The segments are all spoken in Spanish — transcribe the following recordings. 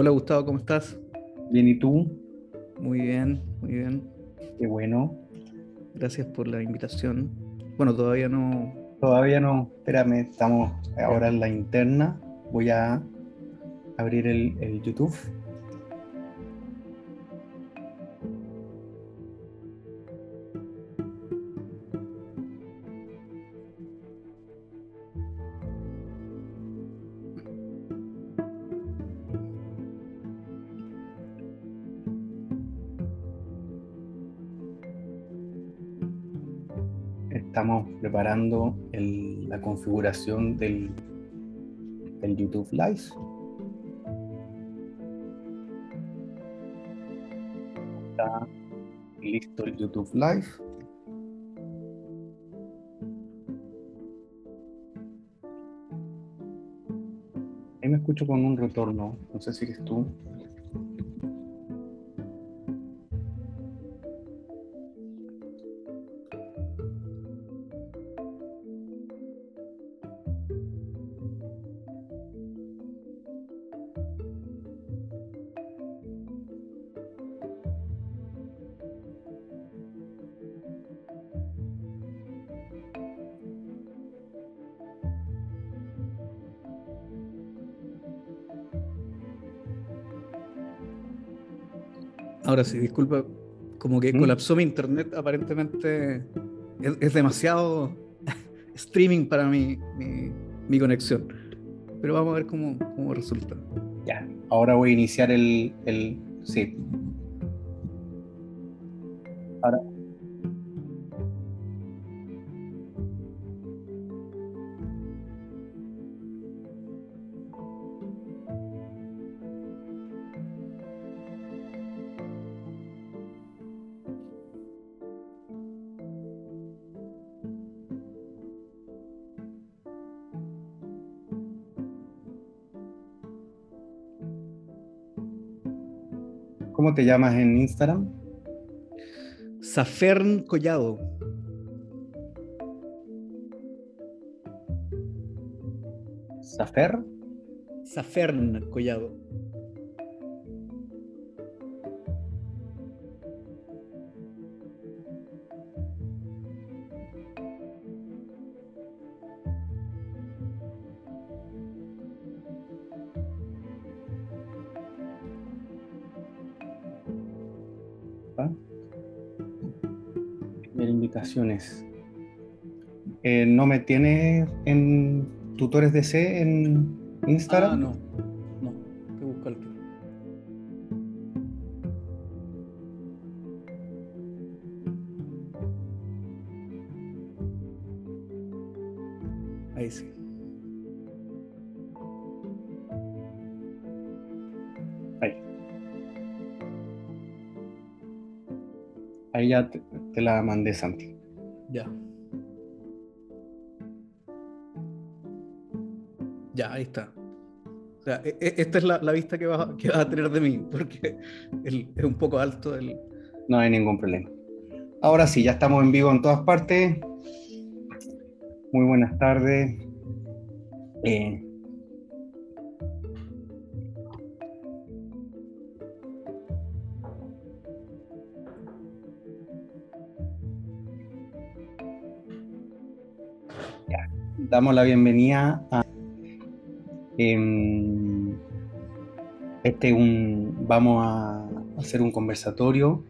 Hola, Gustavo, ¿cómo estás? Bien, ¿y tú? Muy bien, muy bien. Qué bueno. Gracias por la invitación. Bueno, todavía no. Todavía no. Espérame, estamos ahora en la interna. Voy a abrir el, el YouTube. Preparando el- la configuración del, del YouTube Live. Está listo el YouTube Live. Ahí me escucho con un retorno. No sé si eres tú. Ahora sí, disculpa, como que ¿Mm? colapsó mi internet, aparentemente es, es demasiado streaming para mi, mi, mi conexión. Pero vamos a ver cómo, cómo resulta. Ya. Ahora voy a iniciar el. el sí. ¿Cómo te llamas en Instagram? Safern Collado. Safer. Safern Collado. Eh, ¿No me tienes en tutores DC en Instagram? Ah, no. No, que buscar. Ahí sí. Ahí. Ahí ya te, te la mandé, Santi. Ya. Ya, ahí está. O sea, e- e- esta es la, la vista que vas, a- que vas a tener de mí, porque es un poco alto el... No hay ningún problema. Ahora sí, ya estamos en vivo en todas partes. Muy buenas tardes. Eh, damos la bienvenida a em, este un vamos a hacer un conversatorio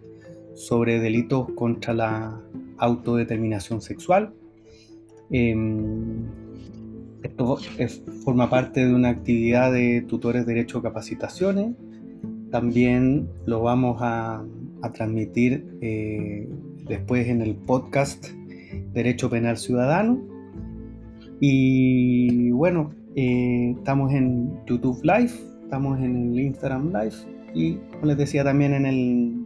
sobre delitos contra la autodeterminación sexual. Em, esto es- forma parte de una actividad de tutores de derecho capacitaciones. También lo vamos a, a transmitir eh, después en el podcast Derecho Penal Ciudadano. Y bueno, eh, estamos en YouTube Live, estamos en el Instagram Live y como les decía también en el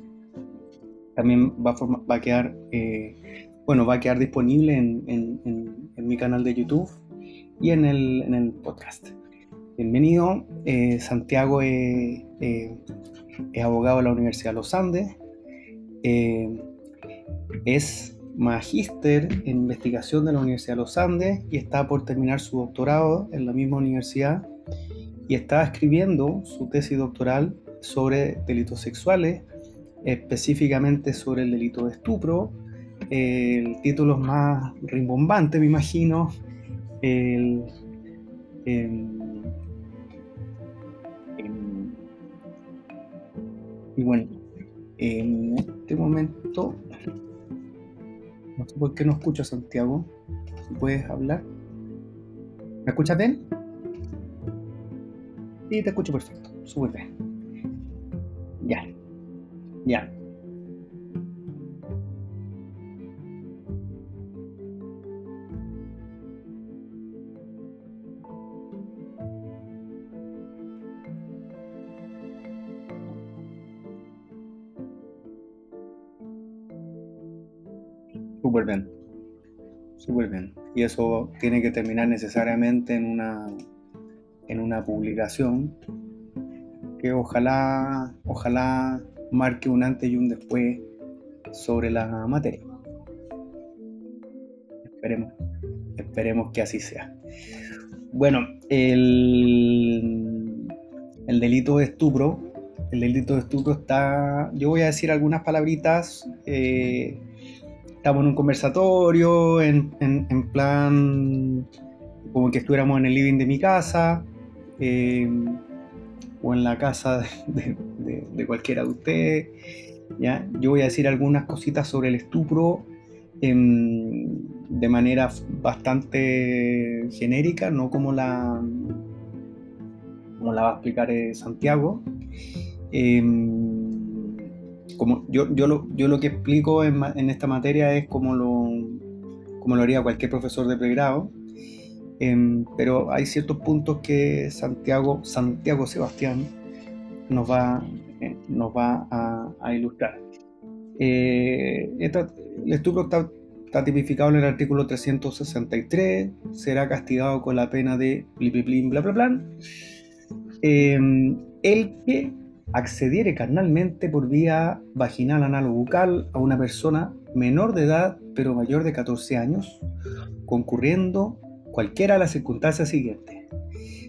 también va a, forma- va a quedar eh, bueno va a quedar disponible en, en- en- mi canal de YouTube y en el, en el podcast. Bienvenido, eh, Santiago es abogado de la Universidad de los Andes, es magíster en investigación de la Universidad de los Andes y está por terminar su doctorado en la misma universidad y estaba escribiendo su tesis doctoral sobre delitos sexuales, específicamente sobre el delito de estupro. El título es más rimbombante, me imagino. El, y bueno, en este momento, no sé por qué no escucho Santiago. ¿Puedes hablar? ¿Me escuchas bien? Sí, te escucho perfecto. Súper bien. Ya. Ya. Súper bien. Súper bien. Y eso tiene que terminar necesariamente en una, en una publicación que ojalá, ojalá marque un antes y un después sobre la materia. Esperemos, esperemos que así sea. Bueno, el, el delito de estupro, el delito de estupro está, yo voy a decir algunas palabritas eh, estamos en un conversatorio, en, plan como que estuviéramos en el living de mi casa eh, o en la casa de, cualquiera de ustedes. ¿ya? Yo voy a decir algunas cositas sobre el estupro em, de manera bastante genérica, no como la, como la va a explicar eh, Santiago. Em, como yo, yo, lo, yo lo que explico en, esta materia es como lo, como lo haría cualquier profesor de pregrado, em, pero hay ciertos puntos que Santiago, Santiago Sebastián nos va, eh, nos va a, ilustrar. Eh, el estupro está, tipificado en el artículo 363, será castigado con la pena de blipliplin, bla, bla, bla. Em, el que accediere carnalmente por vía vaginal anal o bucal a una persona menor de edad pero mayor de 14 años, concurriendo cualquiera de las circunstancias siguientes.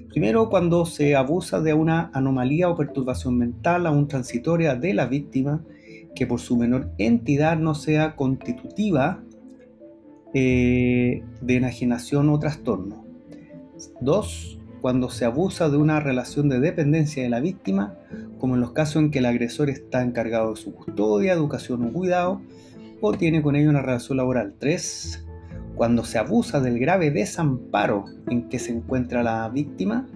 Primero, cuando se abusa de una anomalía o perturbación mental aún transitoria de la víctima que por su menor entidad no sea constitutiva eh, de enajenación o trastorno. Dos, cuando se abusa de una relación de dependencia de la víctima, como en los casos en que el agresor está encargado de su custodia, educación o cuidado, o tiene con ello una relación laboral. 3. Cuando se abusa del grave desamparo en que se encuentra la víctima.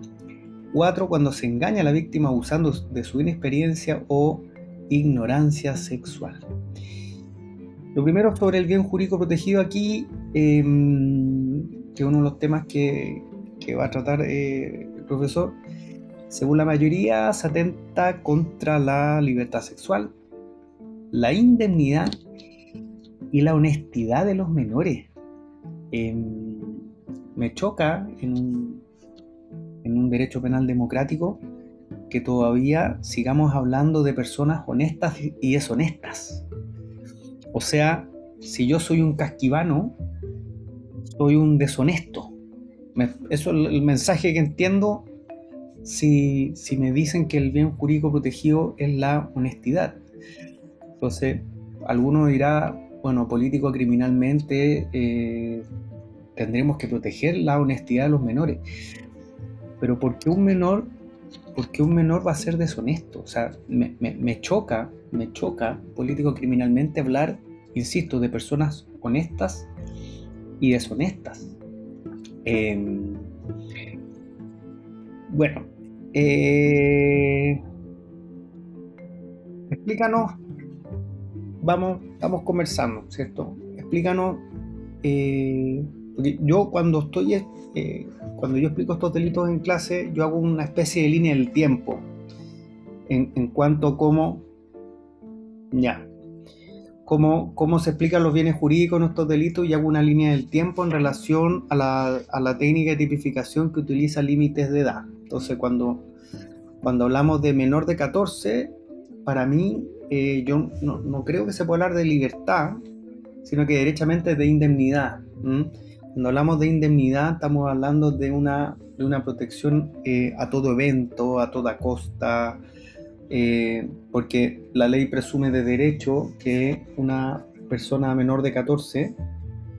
4. Cuando se engaña a la víctima abusando de su inexperiencia o ignorancia sexual. Lo primero sobre el bien jurídico protegido aquí, em, que uno de los temas que, va a tratar eh, el profesor, según la mayoría, se atenta contra la libertad sexual, la indemnidad y la honestidad de los menores. Em, me choca en en un derecho penal democrático que todavía sigamos hablando de personas honestas y deshonestas. O sea, si yo soy un casquivano, soy un deshonesto eso es el mensaje que entiendo si, me dicen que el bien jurídico protegido es la honestidad. Entonces, alguno dirá, bueno, político criminalmente eh, tendremos que proteger la honestidad de los menores. Pero ¿por qué un menor, por un menor va a ser deshonesto? O sea, me, me choca, me choca político criminalmente hablar, insisto, de personas honestas y deshonestas. Em, bueno, eh, explícanos, vamos, estamos conversando, ¿cierto? Explícanos, eh, porque yo cuando estoy, eh, cuando yo explico estos delitos en clase, yo hago una especie de línea del tiempo en, en cuanto a cómo, ya, cómo, se explican los bienes jurídicos en estos delitos y hago una línea del tiempo en relación a la, técnica de tipificación que utiliza límites de edad. Entonces, cuando, cuando hablamos de menor de 14, para mí eh, yo no, creo que se pueda hablar de libertad, sino que derechamente de indemnidad. Cuando hablamos de indemnidad, estamos hablando de una, de una protección eh, a todo evento, a toda costa, eh, porque la ley presume de derecho que una persona menor de 14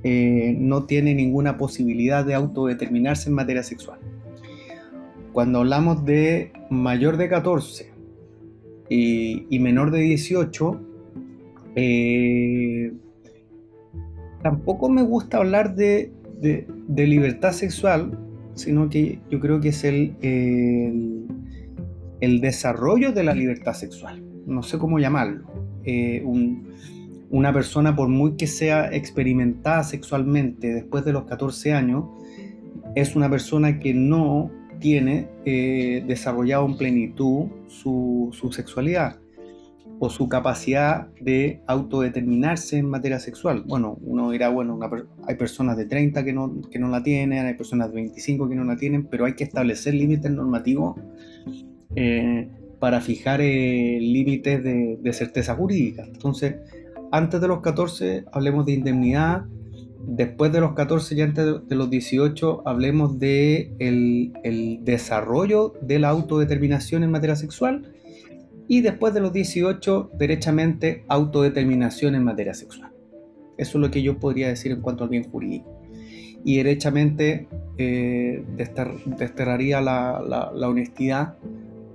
eh, no tiene ninguna posibilidad de autodeterminarse en materia sexual. Cuando hablamos de mayor de 14 y, menor de 18, eh, tampoco me gusta hablar de, libertad sexual, sino que yo creo que es el, el, desarrollo de la libertad sexual. No sé cómo llamarlo. Eh, una persona, por muy que sea experimentada sexualmente después de los 14 años, es una persona que no tiene eh, desarrollado en plenitud su, sexualidad o su capacidad de autodeterminarse en materia sexual. Bueno, uno dirá, bueno, hay personas de 30 que no, que no la tienen, hay personas de 25 que no la tienen, pero hay que establecer límites normativos eh, para fijar eh, límites de, certeza jurídica. Entonces, antes de los 14 hablemos de indemnidad, después de los 14 y antes de los 18 hablemos de desarrollo de la autodeterminación en materia sexual y después de los 18 derechamente autodeterminación en materia sexual. Eso es lo que yo podría decir en cuanto al bien jurídico. Y derechamente eh, desterraría la honestidad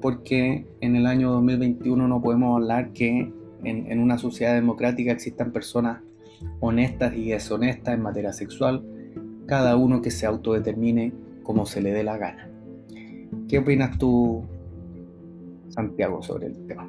porque en el año 2021 no podemos hablar que en, una sociedad democrática existan personas honestas y deshonestas en materia sexual, cada uno que se autodetermine como se le dé la gana. ¿Qué opinas tú, Santiago, sobre el tema?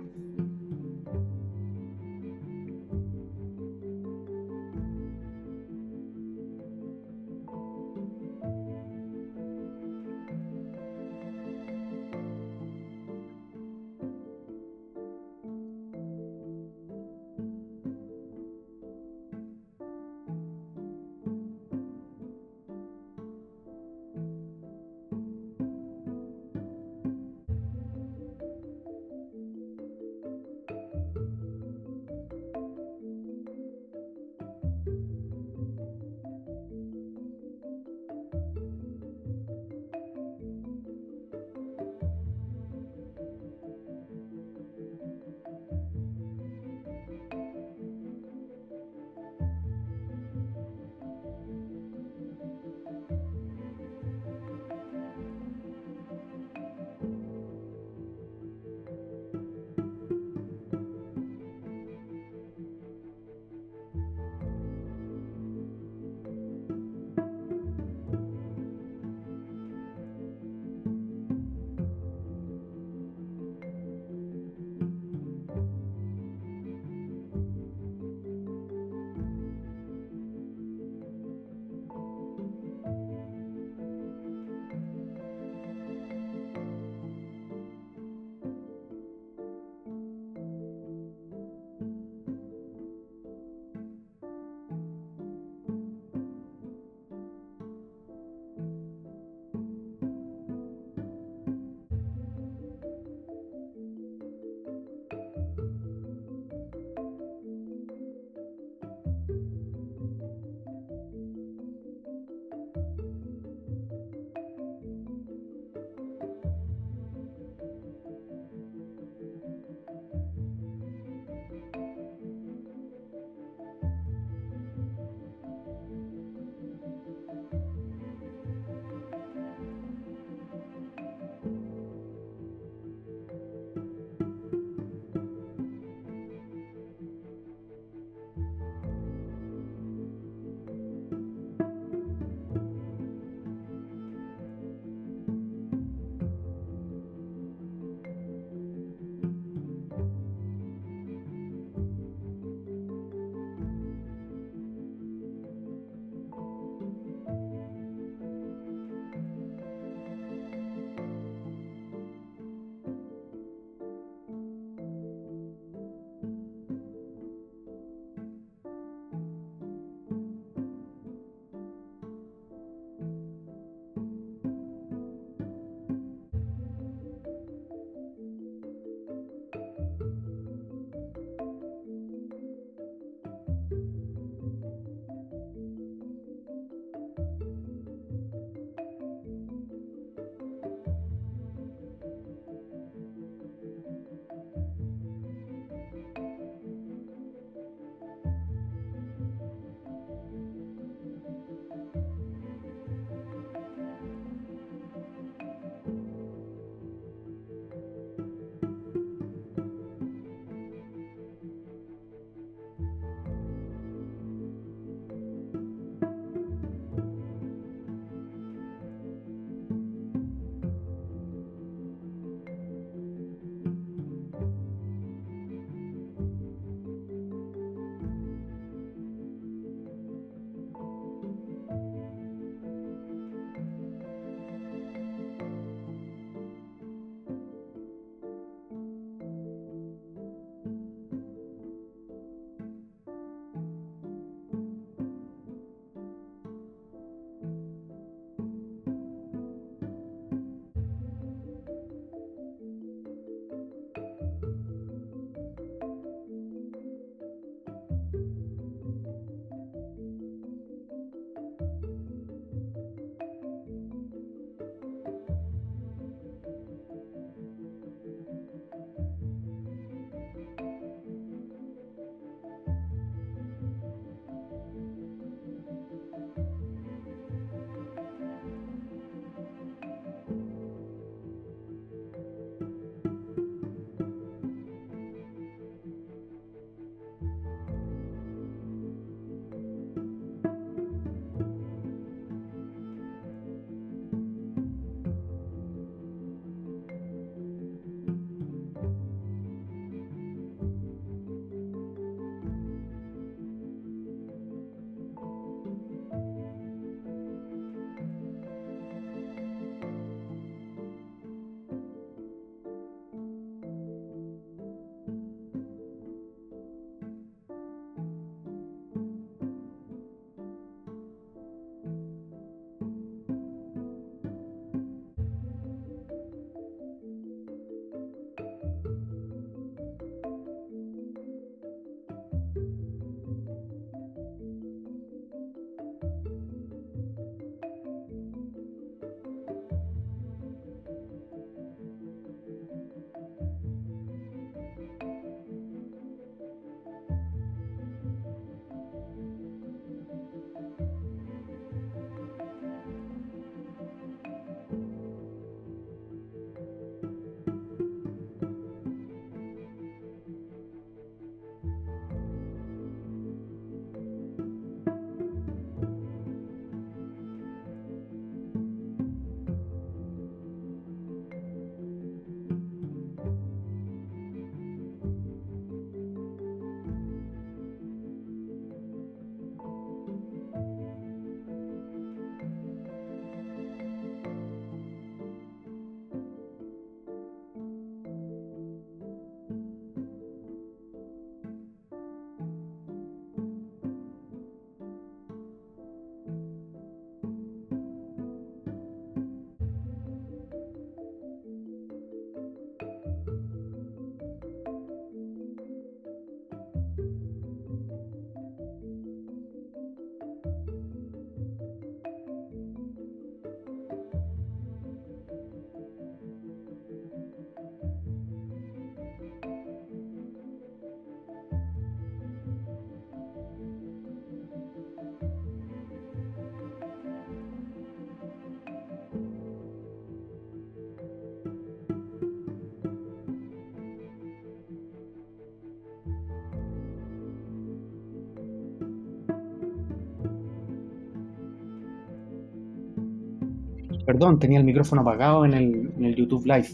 Perdón, tenía el micrófono apagado en el, en el YouTube Live.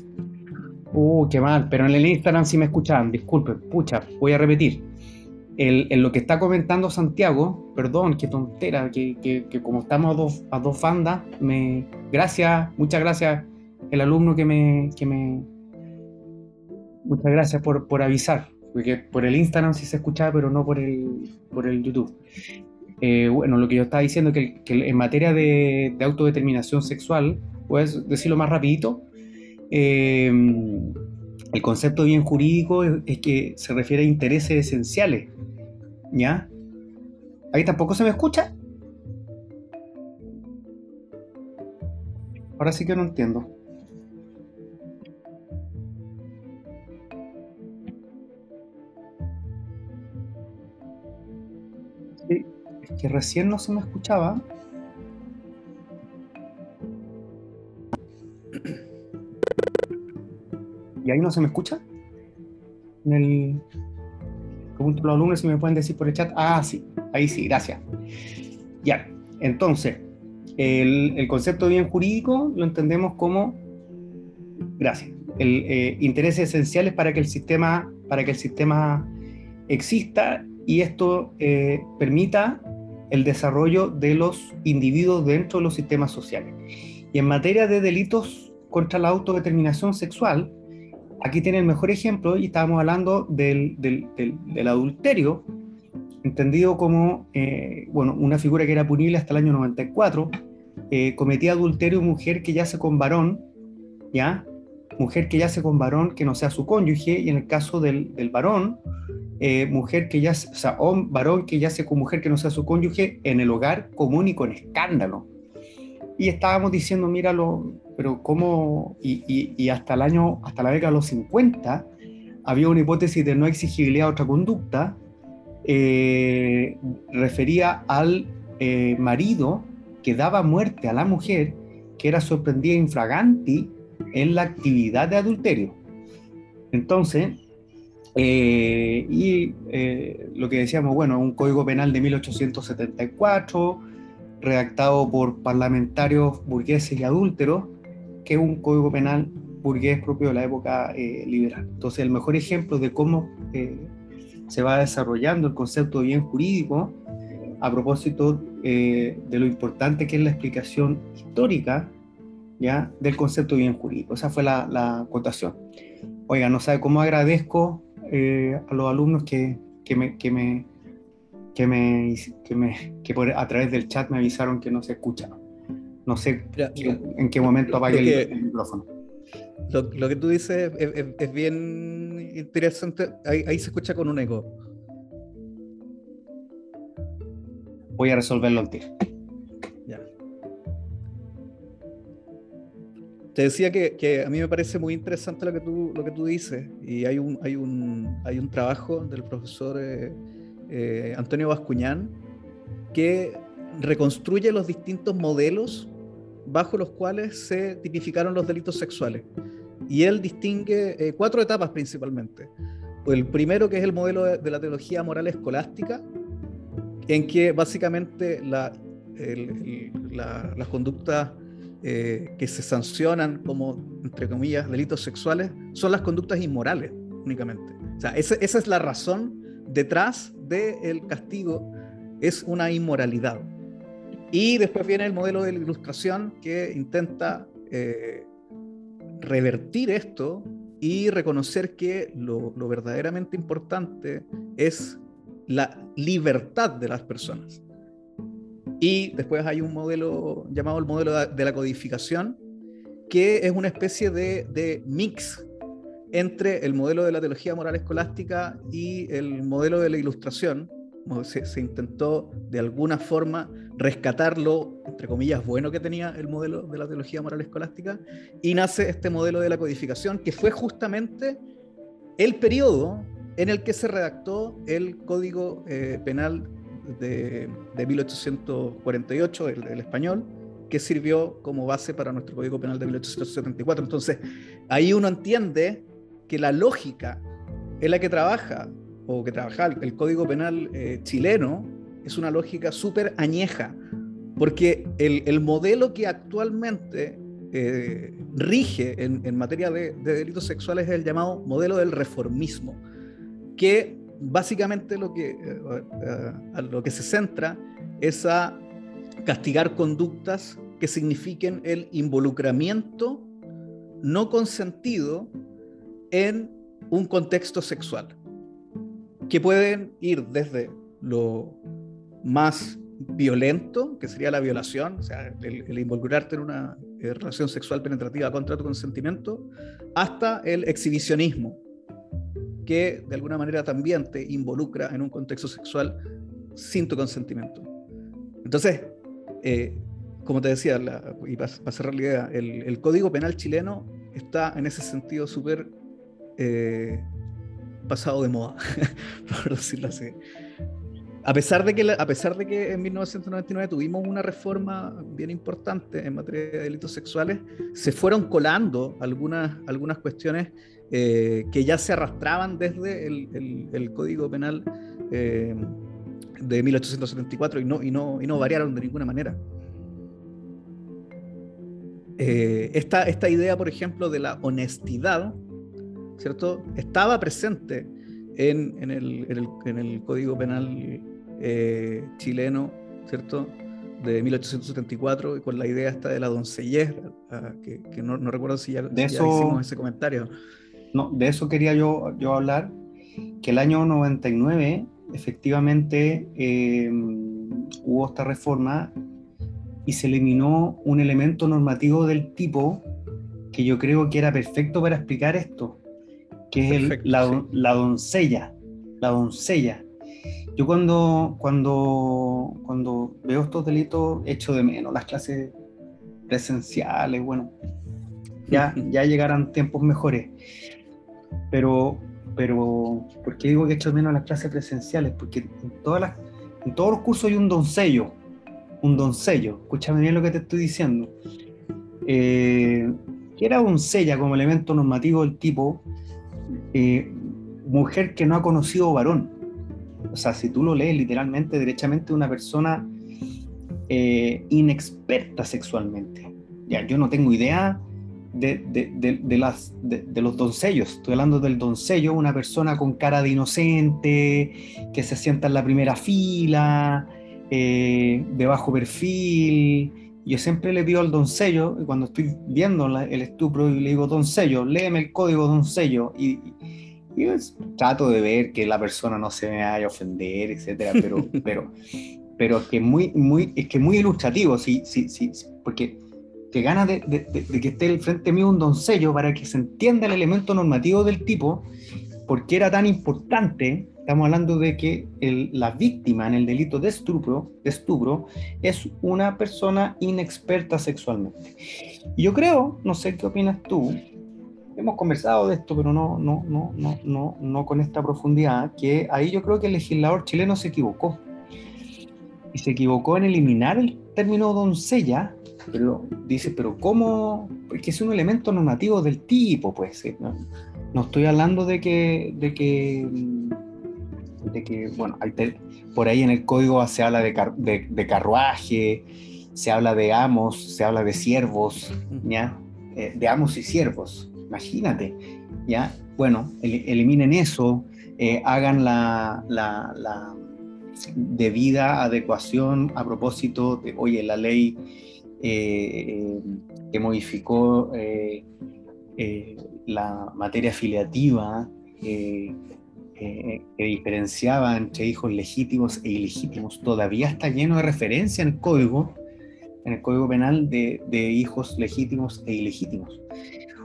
Uh, qué mal, pero en el Instagram sí me escuchaban, disculpen, pucha, voy a repetir. en lo que está comentando Santiago, perdón, qué tontera, que, como estamos a dos, a dos me, gracias, muchas gracias el alumno que me, que me muchas gracias por, por avisar, porque por el Instagram sí se escuchaba, pero no por el, por el YouTube. Eh, bueno, lo que yo estaba diciendo que, que en materia de, de, autodeterminación sexual, puedes decirlo más rapidito, eh, el concepto bien jurídico es, que se refiere a intereses esenciales. ¿Ya? ¿Ahí tampoco se me escucha? Ahora sí que no entiendo. Es que recién no se me escuchaba. ¿Y ahí no se me escucha? En el. Pregunto a los alumnos si me pueden decir por el chat. Ah, sí, ahí sí, gracias. Ya, entonces, el, concepto de bien jurídico lo entendemos como. Gracias. El, eh, intereses esenciales para que el sistema, para que el sistema exista y esto eh, permita el desarrollo de los individuos dentro de los sistemas sociales. Y en materia de delitos contra la autodeterminación sexual, aquí tiene el mejor ejemplo y estábamos hablando del, adulterio, entendido como eh, bueno, una figura que era punible hasta el año 94, eh, cometía adulterio mujer que yace con varón, ¿ya? Mujer que yace con varón que no sea su cónyuge, y en el caso del, varón, eh, mujer que yace, o sea, varón que yace con mujer que no sea su cónyuge en el hogar común y con escándalo. Y estábamos diciendo, míralo, pero cómo, y, hasta el año, hasta la década de los 50, había una hipótesis de no exigibilidad de otra conducta, eh, refería al eh, marido que daba muerte a la mujer que era sorprendida infraganti en la actividad de adulterio. Entonces, eh, y lo que decíamos, bueno, un código penal de 1874, redactado por parlamentarios burgueses y adúlteros, que es un código penal burgués propio de la época eh, liberal. Entonces, el mejor ejemplo de cómo eh, se va desarrollando el concepto de bien jurídico, a propósito eh, de lo importante que es la explicación histórica ¿ya? del concepto de bien jurídico. Esa fue la, la cotación. Oiga, no sabe cómo agradezco a los alumnos que, que, me, que, me, que, me, que, me, que por, a través del chat me avisaron que no se escuchaba. No sé en qué momento apague el, micrófono. Lo, que tú dices es, bien interesante. Ahí, se escucha con un eco. Voy a resolverlo al tiro. Te decía que, a mí me parece muy interesante lo que tú, lo que tú dices. Y hay un, hay un, hay un trabajo del profesor eh, eh, Antonio Bascuñán que reconstruye los distintos modelos bajo los cuales se tipificaron los delitos sexuales. Y él distingue eh, cuatro etapas principalmente. El primero, que es el modelo de, la teología moral escolástica, en que básicamente la, las conductas eh, que se sancionan como, entre comillas, delitos sexuales son las conductas inmorales únicamente. O sea, esa, esa es la razón detrás del castigo, es una inmoralidad. Y después viene el modelo de la ilustración que intenta eh, revertir esto y reconocer que lo, verdaderamente importante es la libertad de las personas. Y después hay un modelo llamado el modelo de la codificación, que es una especie de, mix entre el modelo de la teología moral escolástica y el modelo de la ilustración, se, intentó de alguna forma rescatar lo, entre comillas, bueno que tenía el modelo de la teología moral escolástica, y nace este modelo de la codificación, que fue justamente el periodo en el que se redactó el Código eh, Penal de, 1848, el, español, que sirvió como base para nuestro Código Penal de 1874. Entonces, ahí uno entiende que la lógica en la que trabaja o que trabajar el Código Penal eh, chileno es una lógica súper añeja, porque el, el, modelo que actualmente eh, rige en, materia de, delitos sexuales es el llamado modelo del reformismo, que básicamente lo que, a lo que se centra es a castigar conductas que signifiquen el involucramiento no consentido en un contexto sexual, que pueden ir desde lo más violento, que sería la violación, o sea, el, involucrarte en una eh, relación sexual penetrativa contra tu consentimiento, hasta el exhibicionismo, que de alguna manera también te involucra en un contexto sexual sin tu consentimiento. Entonces, eh, como te decía, y para, cerrar la idea, el, Código Penal chileno está en ese sentido súper eh, pasado de moda, por decirlo así. A pesar, de que, a pesar de que en 1999 tuvimos una reforma bien importante en materia de delitos sexuales, se fueron colando algunas, algunas cuestiones eh, que ya se arrastraban desde el, Código Penal eh, de 1874 y no, y, no, y no variaron de ninguna manera. Eh, esta, esta idea, por ejemplo, de la honestidad, ¿cierto? Estaba presente en, en, el, en el, Código Penal eh, chileno, ¿cierto? De 1874, con la idea esta de la doncellez, que, que no, no, recuerdo si ya, de eso, hicimos ese comentario. No, de eso quería yo, yo hablar, que el año 99 efectivamente eh, hubo esta reforma y se eliminó un elemento normativo del tipo que yo creo que era perfecto para explicar esto, que es la, la, doncella, la doncella. Yo cuando, cuando, cuando veo estos delitos echo de menos las clases presenciales, bueno, ya, ya llegarán tiempos mejores. Pero, pero, ¿por qué digo que echo menos las clases presenciales? Porque en, todas las, en todos los cursos hay un doncello un doncello. Escúchame bien lo que te estoy diciendo. Eh, que era doncella como elemento normativo del tipo eh, mujer que no ha conocido varón. O sea, si tú lo lees literalmente, derechamente, una persona eh, inexperta sexualmente. Ya, yo no tengo idea de, de, las, de, los doncellos. Estoy hablando del doncello, una persona con cara de inocente, que se sienta en la primera fila, eh, de bajo perfil. Yo siempre le pido al doncello, cuando estoy viendo el estupro, y le digo, doncello, léeme el código doncello. Y, y, trato de ver que la persona no se me vaya a ofender, etcétera, pero, pero, pero es que muy, muy, es que muy ilustrativo, sí, sí, sí, porque que ganas de, de, que esté el frente mío un doncello para que se entienda el elemento normativo del tipo, porque era tan importante Estamos hablando de que la víctima en el delito de estupro, de estupro es una persona inexperta sexualmente. Y yo creo, no sé qué opinas tú, hemos conversado de esto, pero no, no, no, no, no, no con esta profundidad, que ahí yo creo que el legislador chileno se equivocó. Y se equivocó en eliminar el término doncella, pero dice, pero ¿cómo? Porque es un elemento normativo del tipo, pues. ¿eh? No, no estoy hablando de que, de que de que, bueno, por ahí en el código se habla de, de, carruaje, se habla de amos, se habla de siervos, ¿ya? Eh, de amos y siervos, imagínate, ¿ya? Bueno, eliminen eso, eh, hagan la, la, la, debida adecuación a propósito de, oye, la ley que modificó la materia afiliativa, que diferenciaba entre hijos legítimos e ilegítimos, todavía está lleno de referencia en el código, en el código penal de, hijos legítimos e ilegítimos.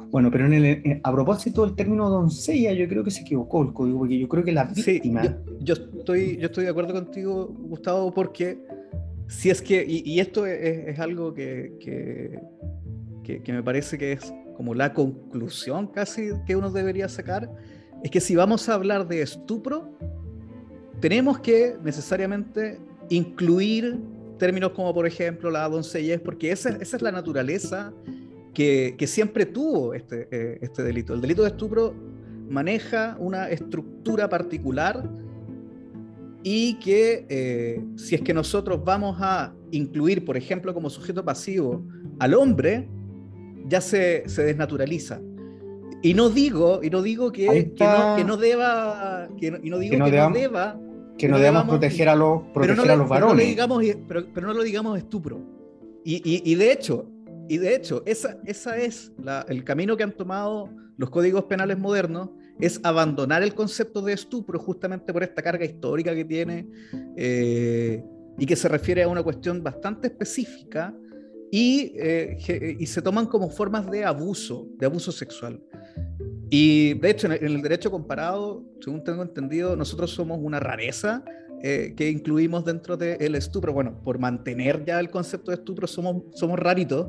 Bueno, pero en el, a propósito del término doncella, yo creo que se equivocó el código, porque yo creo que la víctima... yo, estoy, yo estoy de acuerdo contigo, Gustavo, porque si es que, y, esto es, algo que, que, me parece que es como la conclusión casi que uno debería sacar, es que si vamos a hablar de estupro, tenemos que necesariamente incluir términos como por ejemplo la doncellez, porque esa, esa es la naturaleza que, que siempre tuvo este, eh, este delito. El delito de estupro maneja una estructura particular y que eh, si es que nosotros vamos a incluir, por ejemplo, como sujeto pasivo al hombre, ya se, desnaturaliza. Y no digo, y no digo que, no, deba, que no, y no digo que, no, deba, que no debamos proteger a los, proteger a los varones. Pero no, digamos, pero, no lo digamos estupro. Y, de hecho, y de hecho, esa, esa es el camino que han tomado los códigos penales modernos, es abandonar el concepto de estupro justamente por esta carga histórica que tiene eh, y que se refiere a una cuestión bastante específica y, eh, y, se toman como formas de abuso, de abuso sexual. Y de hecho, en el, derecho comparado, según tengo entendido, nosotros somos una rareza eh, que incluimos dentro del estupro. Bueno, por mantener ya el concepto de estupro somos, somos raritos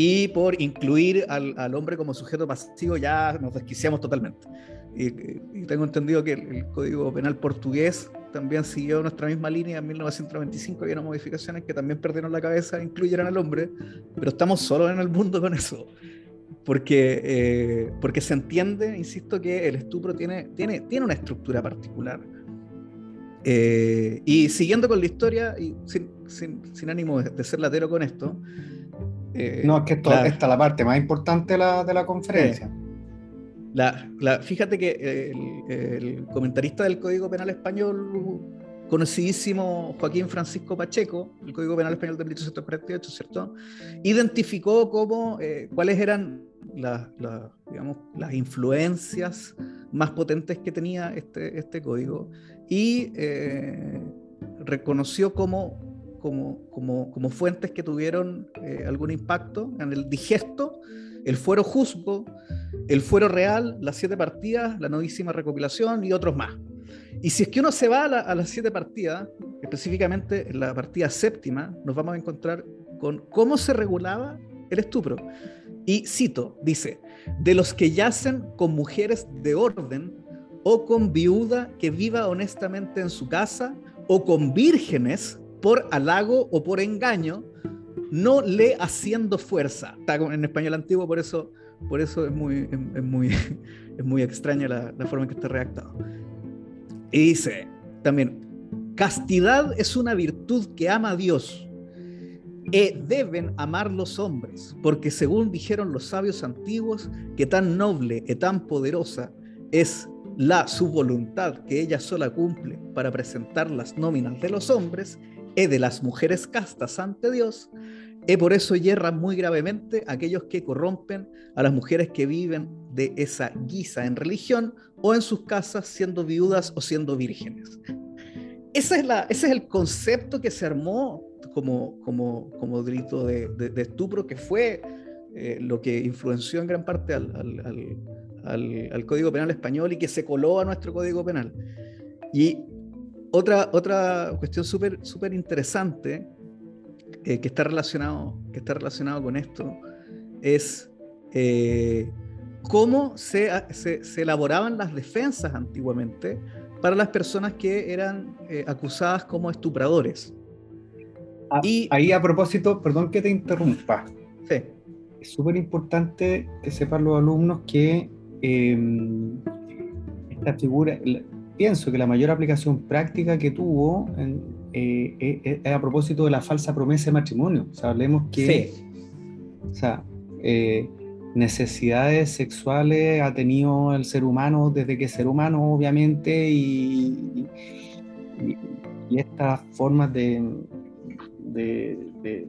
y por incluir al, al hombre como sujeto pasivo ya nos desquiciamos totalmente. Y, tengo entendido que el, Código Penal portugués también siguió nuestra misma línea en 1995. Había modificaciones que también perdieron la cabeza, incluyeran al hombre, pero estamos solos en el mundo con eso. Porque, eh, porque se entiende, insisto, que el estupro tiene, tiene, tiene una estructura particular. Eh, y siguiendo con la historia, y sin, sin, sin ánimo de, ser latero con esto. Eh, no, es que esto, esta es la parte más importante de la, de la conferencia. La, fíjate que el, comentarista del Código Penal Español, conocidísimo Joaquín Francisco Pacheco, el Código Penal Español de 1848, ¿cierto? Identificó cómo, eh, cuáles eran las, digamos, las influencias más potentes que tenía este, este código y eh, reconoció como, como, como, como, fuentes que tuvieron eh, algún impacto en el digesto el fuero juzgo, el fuero real, las siete partidas, la novísima recopilación y otros más. Y si es que uno se va a, las siete partidas, específicamente en la partida séptima, nos vamos a encontrar con cómo se regulaba el estupro. Y cito, dice, de los que yacen con mujeres de orden o con viuda que viva honestamente en su casa o con vírgenes por halago o por engaño, no le haciendo fuerza. Está en español antiguo, por eso, por eso es, muy, es, muy, es muy extraña la, forma en que está redactado. Y dice también, castidad es una virtud que ama a Dios. Y deben amar los hombres, porque según dijeron los sabios antiguos, que tan noble y tan poderosa es la su voluntad que ella sola cumple para presentar las nóminas de los hombres, y de las mujeres castas ante Dios, y por eso yerran muy gravemente aquellos que corrompen a las mujeres que viven de esa guisa en religión o en sus casas siendo viudas o siendo vírgenes. Esa es la, ese es el concepto que se armó como, como, como delito de, de, estupro, que fue eh, lo que influenció en gran parte al, al, al, Código Penal español y que se coló a nuestro Código Penal. Y otra, otra cuestión súper súper interesante eh, que, está relacionado, que está relacionado con esto es eh, cómo se, se, elaboraban las defensas antiguamente para las personas que eran eh, acusadas como estupradores. Ah, y, ahí a propósito, perdón que te interrumpa. Sí. Es súper importante que sepan los alumnos que em, esta figura, pienso que la mayor aplicación práctica que tuvo en, eh, eh, eh, a propósito de la falsa promesa de matrimonio. O sea, hablemos que o sea, necesidades sexuales ha tenido el ser humano desde que es ser humano, obviamente, y, y, estas formas de, de,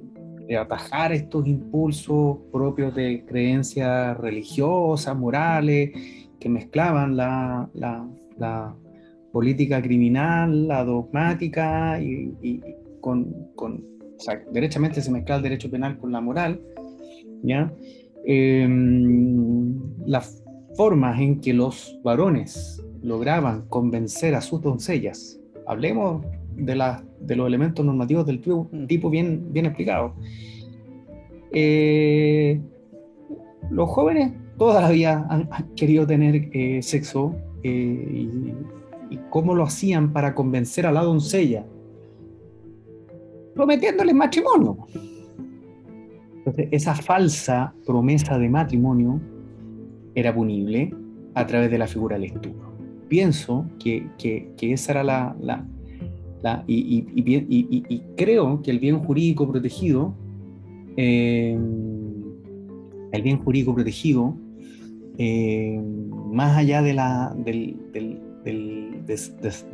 atajar estos impulsos propios de creencias religiosas, morales, que mezclaban la, la política criminal, la dogmática y, con, con o sea, derechamente se mezcla el derecho penal con la moral, ¿ya? Em, las formas en que los varones lograban convencer a sus doncellas, hablemos de, la, de los elementos normativos del mm. tipo, bien, bien explicado. Eh, los jóvenes todavía han, querido tener eh, sexo eh, y y cómo lo hacían para convencer a la doncella, prometiéndole matrimonio. Entonces, esa falsa promesa de matrimonio era punible a través de la figura del estupro. Pienso que, que, esa era la... la, la y, y, y, creo que el bien jurídico protegido eh, el bien jurídico protegido, eh, más allá de la, del,